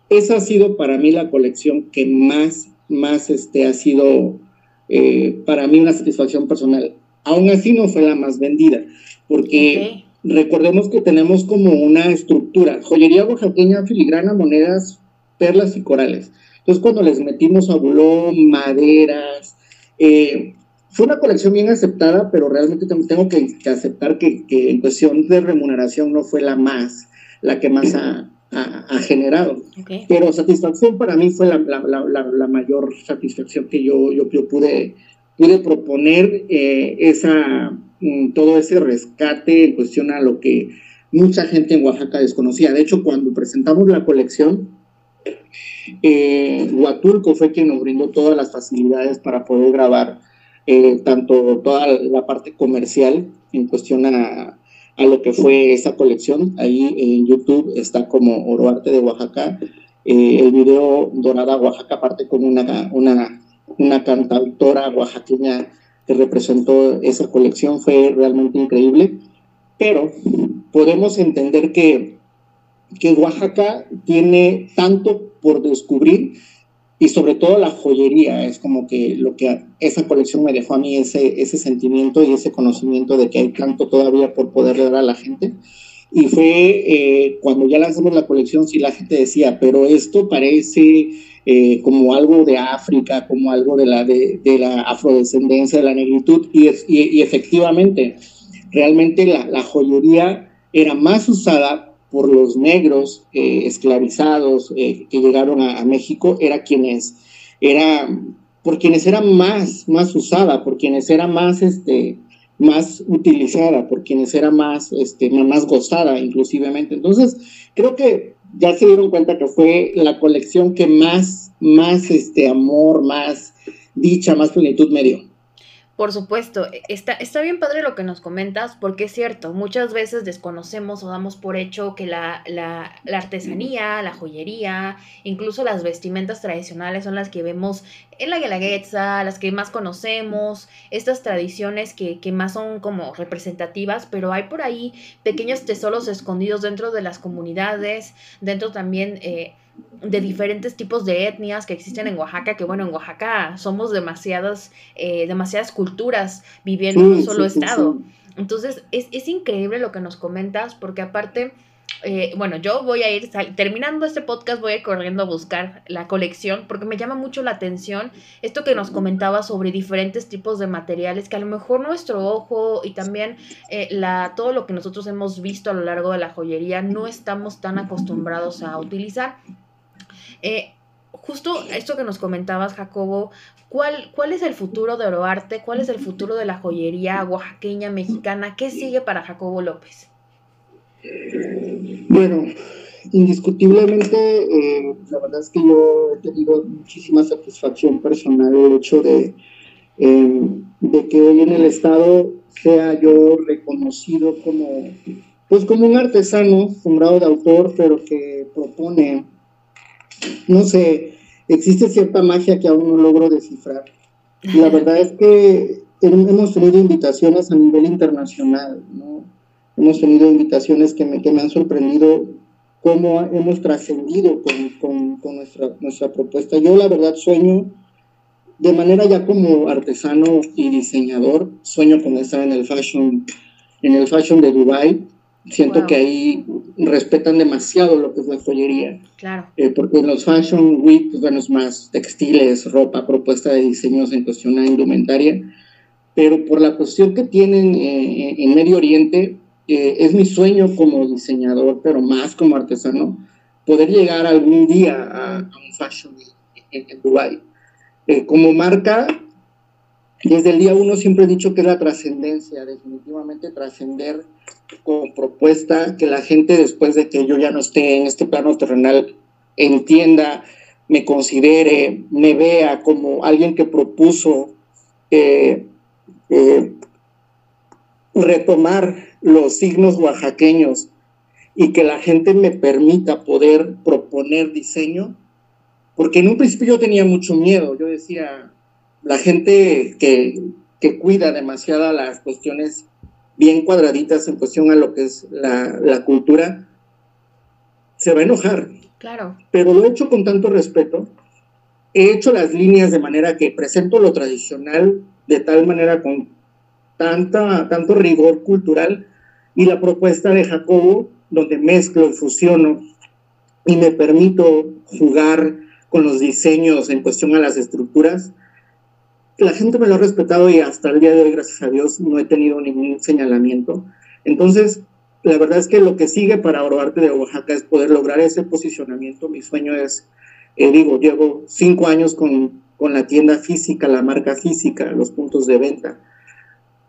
Esa ha sido para mí la colección que más, más este, ha sido eh, para mí una satisfacción personal. Aún así no fue la más vendida, porque recordemos que tenemos como una estructura, joyería oaxaqueña, filigrana, monedas, perlas y corales. Entonces cuando les metimos abulón, maderas, eh, fue una colección bien aceptada, pero realmente tengo que, aceptar que, en cuestión de remuneración no fue la más, la que más ha, generado. Pero satisfacción para mí fue la, mayor satisfacción que yo, yo, pude, pude proponer eh, esa todo ese rescate en cuestión a lo que mucha gente en Oaxaca desconocía. De hecho, cuando presentamos la colección, eh, Huatulco fue quien nos brindó todas las facilidades para poder grabar eh, tanto toda la parte comercial en cuestión a, lo que fue esa colección. Ahí en YouTube está como Oroarte de Oaxaca. Eh, el video Dorada Oaxaca parte con una, una, una cantautora oaxaqueña que representó esa colección fue realmente increíble, pero podemos entender que, que Oaxaca tiene tanto por descubrir y sobre todo la joyería es como que lo que esa colección me dejó a mí ese, ese sentimiento y ese conocimiento de que hay tanto todavía por poder dar a la gente. Y fue eh, cuando ya lanzamos la colección, sí la gente decía, pero esto parece eh, como algo de África, como algo de la, de, la afrodescendencia, de la negritud, y, y, efectivamente, realmente la, joyería era más usada por los negros eh, esclavizados que llegaron a, México, era quienes, era por quienes era más, más usada, por quienes era más, este, más utilizada, por quienes era más, este, más gozada inclusivemente. Entonces, creo que ya se dieron cuenta que fue la colección que más, más este amor, más dicha, más plenitud me dio. Por supuesto, e, está, está bien padre lo que nos comentas, porque es cierto, muchas veces desconocemos o damos por hecho que la, la, artesanía, la joyería, incluso las vestimentas tradicionales son las que vemos en la Guelaguetza, las que más conocemos, estas tradiciones que, que más son como representativas, pero hay por ahí pequeños tesoros escondidos dentro de las comunidades, dentro también... Eh, de diferentes tipos de etnias que existen en Oaxaca, que bueno, en Oaxaca somos demasiadas, eh, demasiadas culturas viviendo en un solo estado. Entonces, es, es, increíble lo que nos comentas, porque aparte, eh, bueno, yo voy a ir, terminando este podcast, voy a ir corriendo a buscar la colección, porque me llama mucho la atención esto que nos comentaba sobre diferentes tipos de materiales, que a lo mejor nuestro ojo y también eh, la, todo lo que nosotros hemos visto a lo largo de la joyería no estamos tan acostumbrados a utilizar. Eh, justo esto que nos comentabas, Jacobo, ¿cuál, ¿cuál es el futuro de Oroarte? ¿Cuál es el futuro de la joyería oaxaqueña, mexicana? ¿Qué sigue para Jacobo López? Bueno, indiscutiblemente, eh, la verdad es que yo he tenido muchísima satisfacción personal el hecho de, em, de que hoy en el Estado sea yo reconocido como, pues como un artesano, un grado de autor, pero que propone no sé, existe cierta magia que aún no logro descifrar. La verdad es que hemos tenido invitaciones a nivel internacional, ¿no? Hemos tenido invitaciones que me, que me han sorprendido cómo hemos trascendido con, con, con, nuestra, nuestra propuesta. Yo la verdad sueño de manera ya como artesano y diseñador, sueño con estar en el fashion, en el fashion de Dubai. Siento que ahí respetan demasiado lo que es la joyería. Claro. Eh, porque en los Fashion Week, pues, bueno, es más textiles, ropa, propuesta de diseños en cuestión de indumentaria. Pero por la cuestión que tienen eh, en Medio Oriente, eh, es mi sueño como diseñador, pero más como artesano, poder llegar algún día a, un Fashion Week en, en Dubái. como marca, desde el día uno siempre he dicho que es la trascendencia, definitivamente trascender con propuesta, que la gente después de que yo ya no esté en este plano terrenal entienda, me considere, me vea como alguien que propuso eh, eh, retomar los signos oaxaqueños y que la gente me permita poder proponer diseño, porque en un principio yo tenía mucho miedo, yo decía, la gente que, que cuida demasiado las cuestiones bien cuadraditas en cuestión a lo que es la, cultura, se va a enojar. Claro. Pero lo he hecho con tanto respeto. He hecho las líneas de manera que presento lo tradicional de tal manera con tanta, tanto rigor cultural y la propuesta de Jacobo, donde mezclo y fusiono y me permito jugar con los diseños en cuestión a las estructuras, la gente me lo ha respetado y hasta el día de hoy, gracias a Dios, no he tenido ningún señalamiento. Entonces, la verdad es que lo que sigue para Oroarte de Oaxaca es poder lograr ese posicionamiento. Mi sueño es, eh, digo, llevo cinco años con, con, la tienda física, la marca física, los puntos de venta.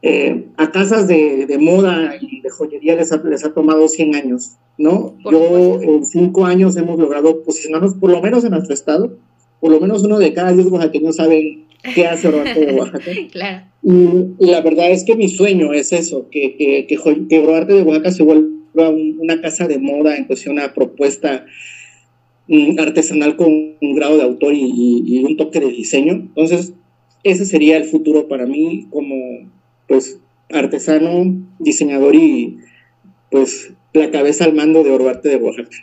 Eh, a casas de, de, moda y de joyería les ha, les ha tomado 100 años, ¿no? Yo en cinco años hemos logrado posicionarnos, por lo menos en nuestro estado, por lo menos uno de cada diez oaxaqueños saben qué hace Oroarte de Oaxaca. claro. Y, la verdad es que mi sueño es eso, que, que, que, que Oroarte de Oaxaca se vuelva una casa de moda en cuestión a propuesta mm, artesanal con un grado de autor y, y, un toque de diseño. Entonces, ese sería el futuro para mí como, pues, artesano, diseñador y, pues, la cabeza al mando de Oroarte de Oaxaca.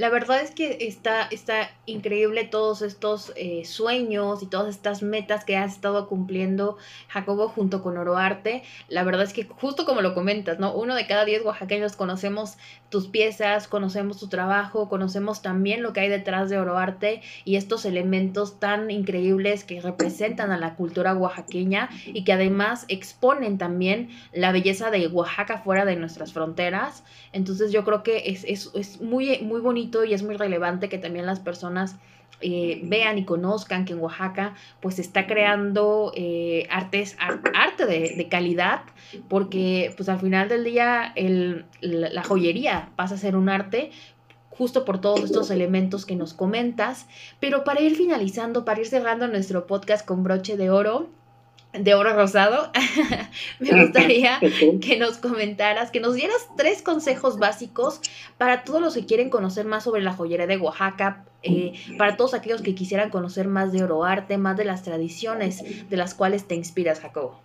La verdad es que está, está increíble todos estos eh, sueños y todas estas metas que has estado cumpliendo Jacobo junto con Oroarte. La verdad es que justo como lo comentas, ¿no? Uno de cada diez oaxaqueños conocemos tus piezas, conocemos tu trabajo, conocemos también lo que hay detrás de Oroarte y estos elementos tan increíbles que representan a la cultura oaxaqueña y que además exponen también la belleza de Oaxaca fuera de nuestras fronteras. Entonces yo creo que es, es, es muy, muy bonito y es muy relevante que también las personas eh, vean y conozcan que en Oaxaca pues se está creando eh, artes, arte de, calidad, porque pues al final del día el, la, joyería pasa a ser un arte justo por todos estos elementos que nos comentas, pero para ir finalizando, para ir cerrando nuestro podcast con broche de oro, de oro rosado, me gustaría que nos comentaras, que nos dieras tres consejos básicos para todos los que quieren conocer más sobre la joyería de Oaxaca, eh, para todos aquellos que quisieran conocer más de oroarte, más de las tradiciones de las cuales te inspiras, Jacobo.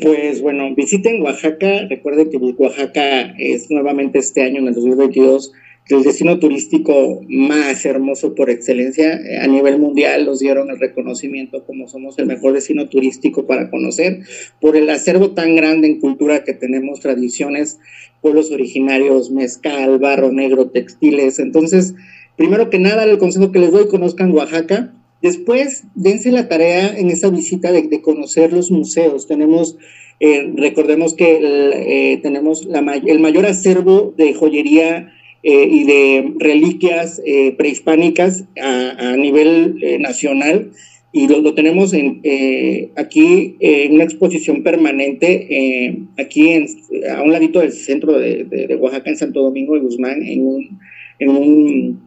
Pues bueno, visiten Oaxaca, recuerden que Oaxaca es nuevamente este año, en el 2022, el destino turístico más hermoso por excelencia. Eh, a nivel mundial nos dieron el reconocimiento como somos el mejor destino turístico para conocer, por el acervo tan grande en cultura que tenemos, tradiciones, pueblos originarios, mezcal, barro negro, textiles. Entonces, primero que nada, el consejo que les doy, conozcan Oaxaca. Después, dense la tarea en esa visita de, conocer los museos. Tenemos eh, recordemos que eh, tenemos el mayor acervo de joyería eh, y de reliquias eh, prehispánicas a, nivel eh, nacional. Y lo, tenemos en, aquí en una exposición permanente, aquí en, a un ladito del centro de, Oaxaca, en Santo Domingo de Guzmán, en un, en un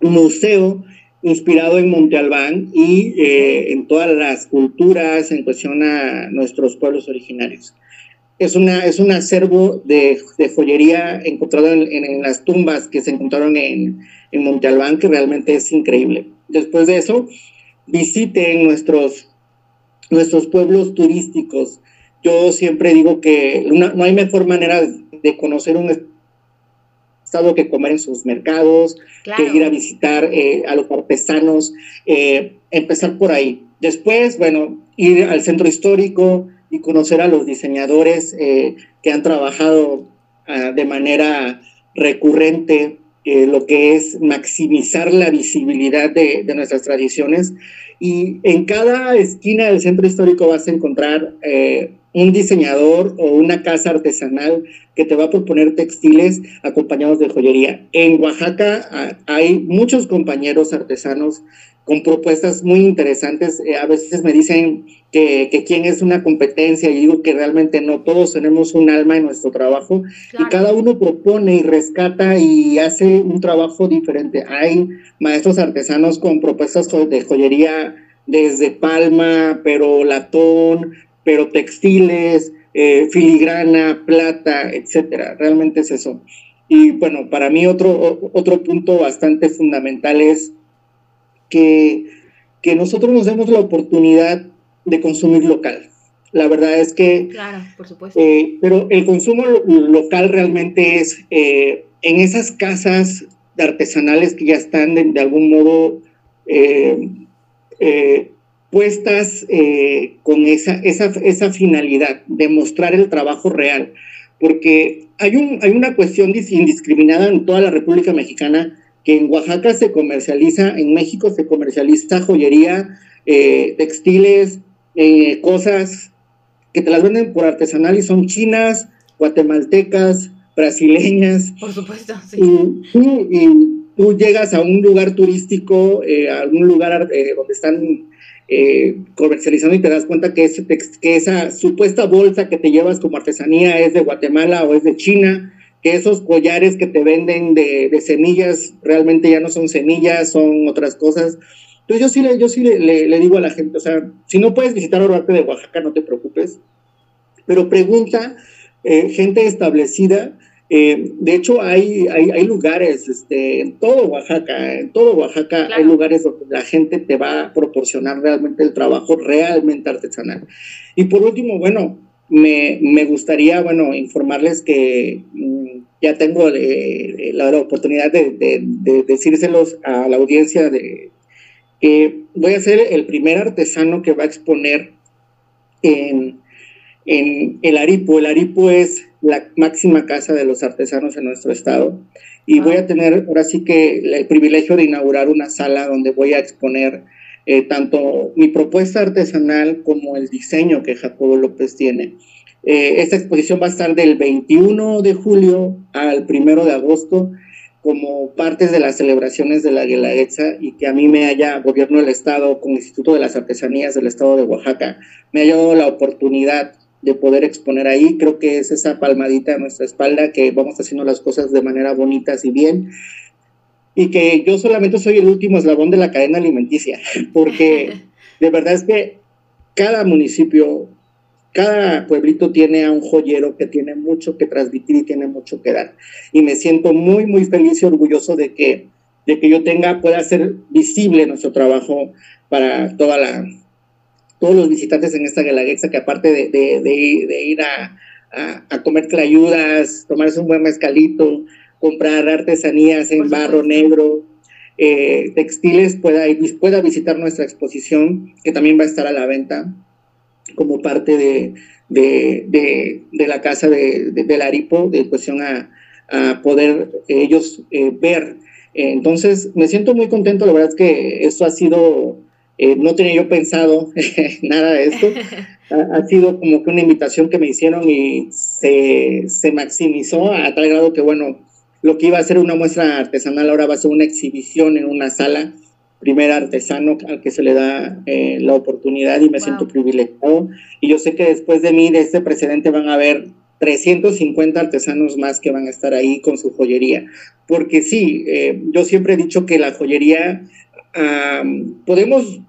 museo inspirado en Monte Albán y en todas las culturas en cuestión a nuestros pueblos originarios es, una, es un acervo de, de joyería encontrado en, las tumbas que se encontraron en, en Monte Albán, que realmente es increíble. Después de eso, visiten nuestros, nuestros pueblos turísticos. Yo siempre digo que no hay mejor manera de conocer un estado que comer en sus mercados, que ir a visitar eh, a los artesanos, eh, empezar por ahí Después, bueno, ir al centro histórico y conocer a los diseñadores eh, que han trabajado ah, de manera recurrente eh, lo que es maximizar la visibilidad de, nuestras tradiciones. Y en cada esquina del centro histórico vas a encontrar eh, un diseñador o una casa artesanal que te va a proponer textiles acompañados de joyería. En Oaxaca ah, hay muchos compañeros artesanos con propuestas muy interesantes. Eh, a veces me dicen que, que, quién es una competencia y digo que realmente no, todos tenemos un alma en nuestro trabajo y cada uno propone y rescata y hace un trabajo diferente. Hay maestros artesanos con propuestas de joyería desde palma, pero latón, pero textiles, eh, filigrana, plata, etcétera. Realmente es eso. Y bueno, para mí otro, otro punto bastante fundamental es que, que nosotros nos demos la oportunidad de consumir local. La verdad es que... Claro, por supuesto. Eh, pero el consumo local realmente es eh, en esas casas artesanales que ya están de, de algún modo puestas eh, con esa, esa, esa, finalidad de mostrar el trabajo real, porque hay, un, hay una cuestión indiscriminada en toda la República Mexicana, que en Oaxaca se comercializa, en México se comercializa joyería, eh, textiles, eh, cosas que te las venden por artesanal y son chinas, guatemaltecas, brasileñas. Por supuesto, sí. Y, y tú llegas a un lugar turístico, a algún lugar donde están eh, comercializando y te das cuenta que, que esa supuesta bolsa que te llevas como artesanía es de Guatemala o es de China, que esos collares que te venden de, de semillas realmente ya no son semillas, son otras cosas. Entonces yo sí, le, yo sí le, le, digo a la gente, o sea, si no puedes visitar Arte de Oaxaca, no te preocupes, pero pregunta eh, gente establecida eh, de hecho, hay, hay, lugares este, en todo Oaxaca, en todo Oaxaca hay lugares donde la gente te va a proporcionar realmente el trabajo realmente artesanal. Y por último, bueno, me, me gustaría, bueno, informarles que mm, ya tengo eh, la, oportunidad de, de, decírselos a la audiencia de que voy a ser el primer artesano que va a exponer en, en el Aripo. El Aripo es la máxima casa de los artesanos en nuestro estado. Y voy a tener ahora sí que el privilegio de inaugurar una sala donde voy a exponer eh, tanto mi propuesta artesanal como el diseño que Jacobo López tiene. Eh, esta exposición va a estar del 21 de julio al 1 de agosto como partes de las celebraciones de la Guelaguetza y que a mí me haya, gobierno del Estado, con Instituto de las Artesanías del Estado de Oaxaca, me haya dado la oportunidad de poder exponer ahí. Creo que es esa palmadita a nuestra espalda que vamos haciendo las cosas de manera bonitas y bien. Y que yo solamente soy el último eslabón de la cadena alimenticia, porque de verdad es que cada municipio, cada pueblito tiene a un joyero que tiene mucho que transmitir y tiene mucho que dar. Y me siento muy, muy feliz y orgulloso de que, de que yo tenga, pueda ser visible nuestro trabajo para toda la, todos los visitantes en esta Guelaguetza que aparte de, de, de, ir a, a, a, comer clayudas, tomarse un buen mezcalito, comprar artesanías en barro negro, eh, textiles, pueda, pueda visitar nuestra exposición, que también va a estar a la venta como parte de, de, de la casa de, de, Aripo, de cuestión a, a poder ellos eh, ver. entonces, me siento muy contento, la verdad es que esto ha sido eh, no tenía yo pensado nada de esto. Ha, sido como que una invitación que me hicieron y se, se, maximizó a tal grado que, bueno, lo que iba a ser una muestra artesanal ahora va a ser una exhibición en una sala. Primer artesano al que se le da eh, la oportunidad y me siento privilegiado. Y yo sé que después de mí, de este precedente, van a haber 350 artesanos más que van a estar ahí con su joyería. Porque sí, eh, yo siempre he dicho que la joyería podemos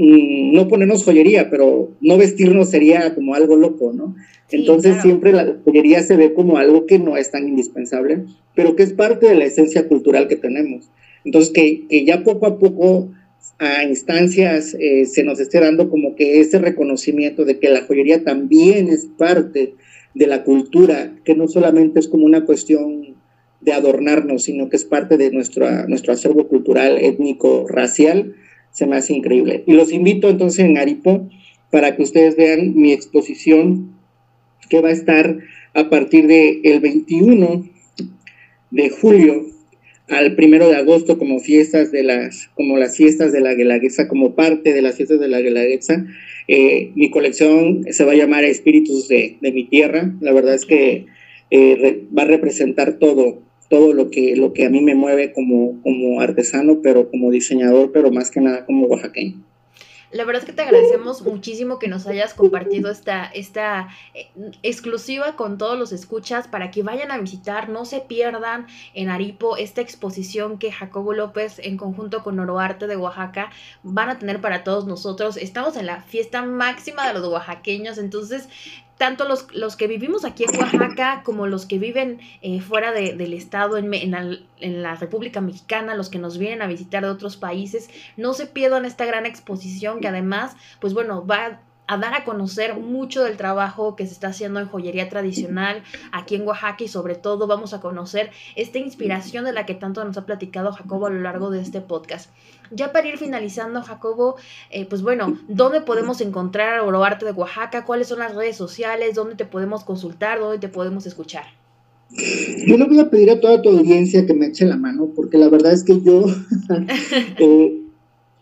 no ponernos joyería, pero no vestirnos sería como algo loco, ¿no? Entonces siempre la joyería se ve como algo que no es tan indispensable, pero que es parte de la esencia cultural que tenemos. Entonces que, que ya poco a poco a instancias eh, se nos esté dando como que ese reconocimiento de que la joyería también es parte de la cultura, que no solamente es como una cuestión de adornarnos, sino que es parte de nuestro, nuestro acervo cultural, étnico, racial, se me hace increíble. Y los invito entonces en Aripo para que ustedes vean mi exposición que va a estar a partir del el 21 de julio al primero de agosto como fiestas de las, como las fiestas de la Guelaguetza, como parte de las fiestas de la Guelaguetza. Eh, mi colección se va a llamar Espíritus de, mi Tierra. La verdad es que eh, va a representar todo, todo lo que, lo que a mí me mueve como, como artesano, pero como diseñador, pero más que nada como oaxaqueño. La verdad es que te agradecemos muchísimo que nos hayas compartido esta, esta eh, exclusiva con todos los escuchas para que vayan a visitar, no se pierdan en Aripo esta exposición que Jacobo López en conjunto con Oroarte de Oaxaca van a tener para todos nosotros. Estamos en la fiesta máxima de los oaxaqueños, entonces tanto los, los, que vivimos aquí en Oaxaca como los que viven eh, fuera del estado, en, en, la, República Mexicana, los que nos vienen a visitar de otros países, no se pierdan esta gran exposición que además, pues bueno, va a dar a conocer mucho del trabajo que se está haciendo en joyería tradicional aquí en Oaxaca y sobre todo vamos a conocer esta inspiración de la que tanto nos ha platicado Jacobo a lo largo de este podcast. Ya para ir finalizando, Jacobo, eh, pues bueno, ¿dónde podemos encontrar Oro Arte de Oaxaca? ¿Cuáles son las redes sociales? ¿Dónde te podemos consultar? ¿Dónde te podemos escuchar? Yo le voy a pedir a toda tu audiencia que me eche la mano, porque la verdad es que yo eh,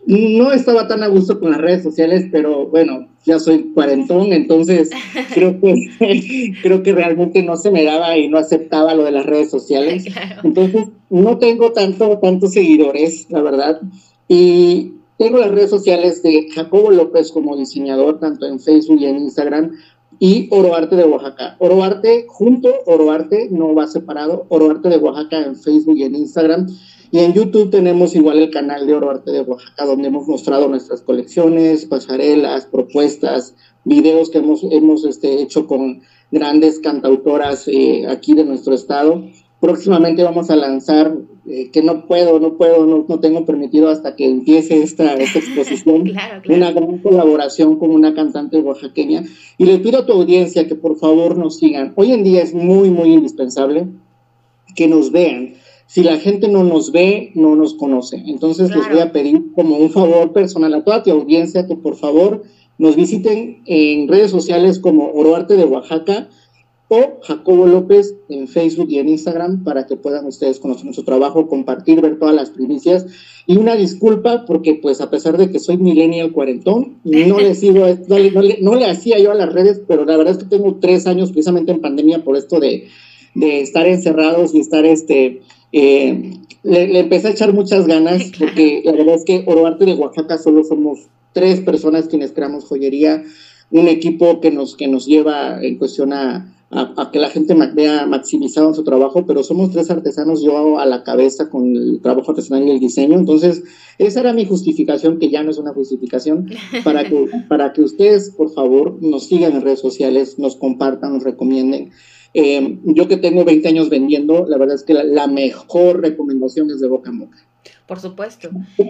no estaba tan a gusto con las redes sociales, pero bueno, ya soy cuarentón, entonces creo que, creo que realmente no se me daba y no aceptaba lo de las redes sociales. Entonces, no tengo tanto, tantos seguidores, la verdad. Y tengo las redes sociales de Jacobo López como diseñador, tanto en Facebook y en Instagram, y Oroarte de Oaxaca. Oroarte junto, Oroarte no va separado, Oroarte de Oaxaca en Facebook y en Instagram. Y en YouTube tenemos igual el canal de Oroarte de Oaxaca, donde hemos mostrado nuestras colecciones, pasarelas, propuestas, videos que hemos, hemos este, hecho con grandes cantautoras eh, aquí de nuestro estado. Próximamente vamos a lanzar eh, que no puedo, no puedo, no, no, tengo permitido hasta que empiece esta, esta exposición, una gran colaboración con una cantante oaxaqueña. Y le pido a tu audiencia que por favor nos sigan. Hoy en día es muy, muy indispensable que nos vean. Si la gente no nos ve, no nos conoce. Entonces les voy a pedir como un favor personal a toda tu audiencia que por favor nos visiten en redes sociales como Oroarte de Oaxaca o Jacobo López en Facebook y en Instagram para que puedan ustedes conocer nuestro trabajo, compartir, ver todas las primicias. Y una disculpa porque pues a pesar de que soy millennial cuarentón, no le sigo, no le, hacía yo a las redes, pero la verdad es que tengo tres años precisamente en pandemia por esto de, estar encerrados y estar este... Eh, le, empecé a echar muchas ganas porque la verdad es que Oroarte de Oaxaca solo somos tres personas quienes creamos joyería, un equipo que nos, que nos lleva en cuestión a, a, que la gente vea maximizado su trabajo, pero somos tres artesanos, yo a la cabeza con el trabajo artesanal y el diseño, entonces esa era mi justificación, que ya no es una justificación, para que, para que ustedes, por favor, nos sigan en redes sociales, nos compartan, nos recomienden. Eh, yo que tengo 20 años vendiendo, la verdad es que la mejor recomendación es de boca a boca. Por supuesto.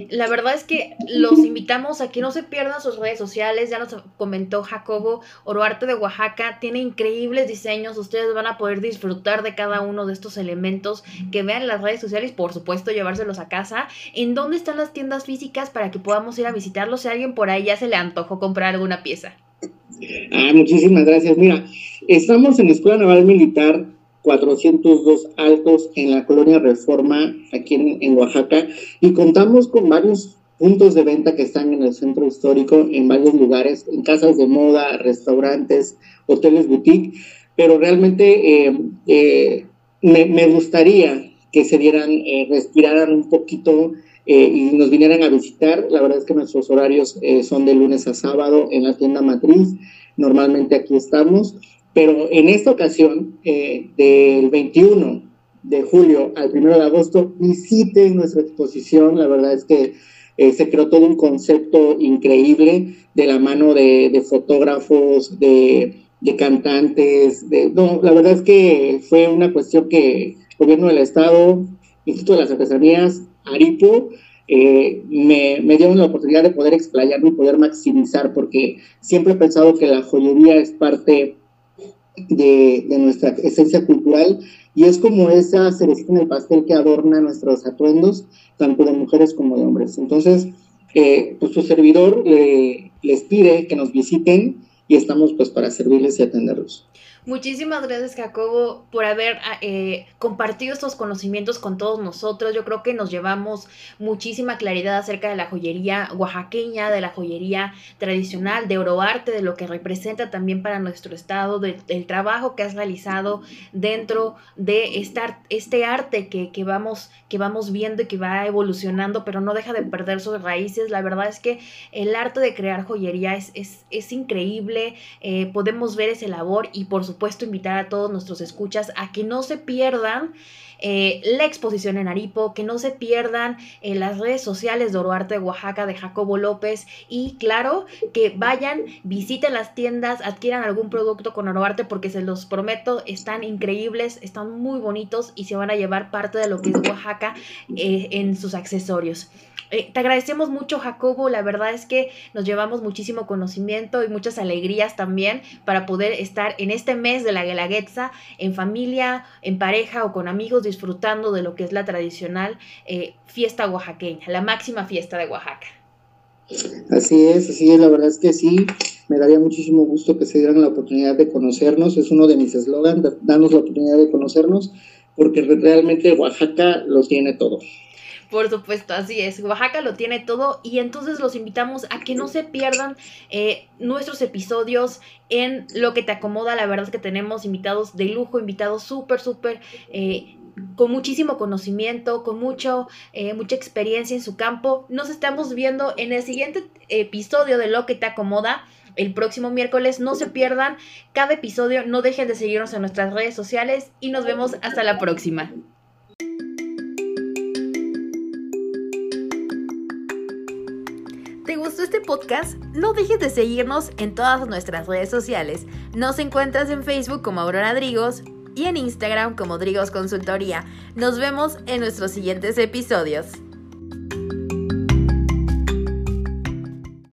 La verdad es que los invitamos a que no se pierdan sus redes sociales. Ya nos comentó Jacobo Oroarte de Oaxaca. Tiene increíbles diseños. Ustedes van a poder disfrutar de cada uno de estos elementos que vean las redes sociales. Por supuesto, llevárselos a casa. ¿En dónde están las tiendas físicas para que podamos ir a visitarlos? Si alguien por ahí ya se le antojó comprar alguna pieza. Ah, muchísimas gracias. Mira, estamos en Escuela Naval Militar 402 Altos en la colonia Reforma, aquí en, Oaxaca, y contamos con varios puntos de venta que están en el centro histórico, en varios lugares, en casas de moda, restaurantes, hoteles boutique, pero realmente eh, eh, me, gustaría que se dieran, eh, respiraran un poquito y nos vinieran a visitar. La verdad es que nuestros horarios son de lunes a sábado en la tienda matriz. Normalmente aquí estamos. Pero en esta ocasión, eh, del 21 de julio al 1 de agosto, visiten nuestra exposición. La verdad es que eh, se creó todo un concepto increíble de la mano de, fotógrafos, de, cantantes. De, no, la verdad es que fue una cuestión que el gobierno del Estado, Instituto de las Artesanías, Aripo, eh, me, me, dieron la oportunidad de poder explayarme y poder maximizar, porque siempre he pensado que la joyería es parte de, nuestra esencia cultural y es como esa cerecita en el pastel que adorna nuestros atuendos, tanto de mujeres como de hombres. Entonces, eh, pues su servidor les pide que nos visiten y estamos pues para servirles y atenderlos. Muchísimas gracias, Jacobo, por haber ah, eh, compartido estos conocimientos con todos nosotros. Yo creo que nos llevamos muchísima claridad acerca de la joyería oaxaqueña, de la joyería tradicional, de oroarte, de lo que representa también para nuestro estado, del trabajo que has realizado dentro de esta, este arte que, que, vamos, que vamos viendo y que va evolucionando, pero no deja de perder sus raíces. La verdad es que el arte de crear joyería es, es, increíble. Eh, podemos ver ese labor y por supuesto supuesto invitar a todos nuestros escuchas a que no se pierdan eh, la exposición en Aripo, que no se pierdan en las redes sociales de Oroarte Oaxaca de Jacobo López y claro que vayan, visiten las tiendas, adquieran algún producto con Oroarte porque se los prometo, están increíbles, están muy bonitos y se van a llevar parte de lo que es Oaxaca eh, en sus accesorios. Eh, te agradecemos mucho, Jacobo. La verdad es que nos llevamos muchísimo conocimiento y muchas alegrías también para poder estar en este mes de la Guelaguetza, en familia, en pareja o con amigos, disfrutando de lo que es la tradicional eh, fiesta oaxaqueña, la máxima fiesta de Oaxaca. Así es, así es, la verdad es que sí, me daría muchísimo gusto que se dieran la oportunidad de conocernos, es uno de mis eslogans, darnos la oportunidad de conocernos, porque realmente Oaxaca lo tiene todo. Por supuesto, así es. Oaxaca lo tiene todo y entonces los invitamos a que no se pierdan eh, nuestros episodios en lo que te acomoda. La verdad es que tenemos invitados de lujo, invitados súper, súper... Eh, con muchísimo conocimiento, con mucho, eh, mucha experiencia en su campo. Nos estamos viendo en el siguiente episodio de Lo que te acomoda el próximo miércoles. No se pierdan cada episodio, no dejen de seguirnos en nuestras redes sociales y nos vemos hasta la próxima. Este podcast, no dejes de seguirnos en todas nuestras redes sociales. Nos encuentras en Facebook como Aurora Drigos y en Instagram como Drigos Consultoría. Nos vemos en nuestros siguientes episodios.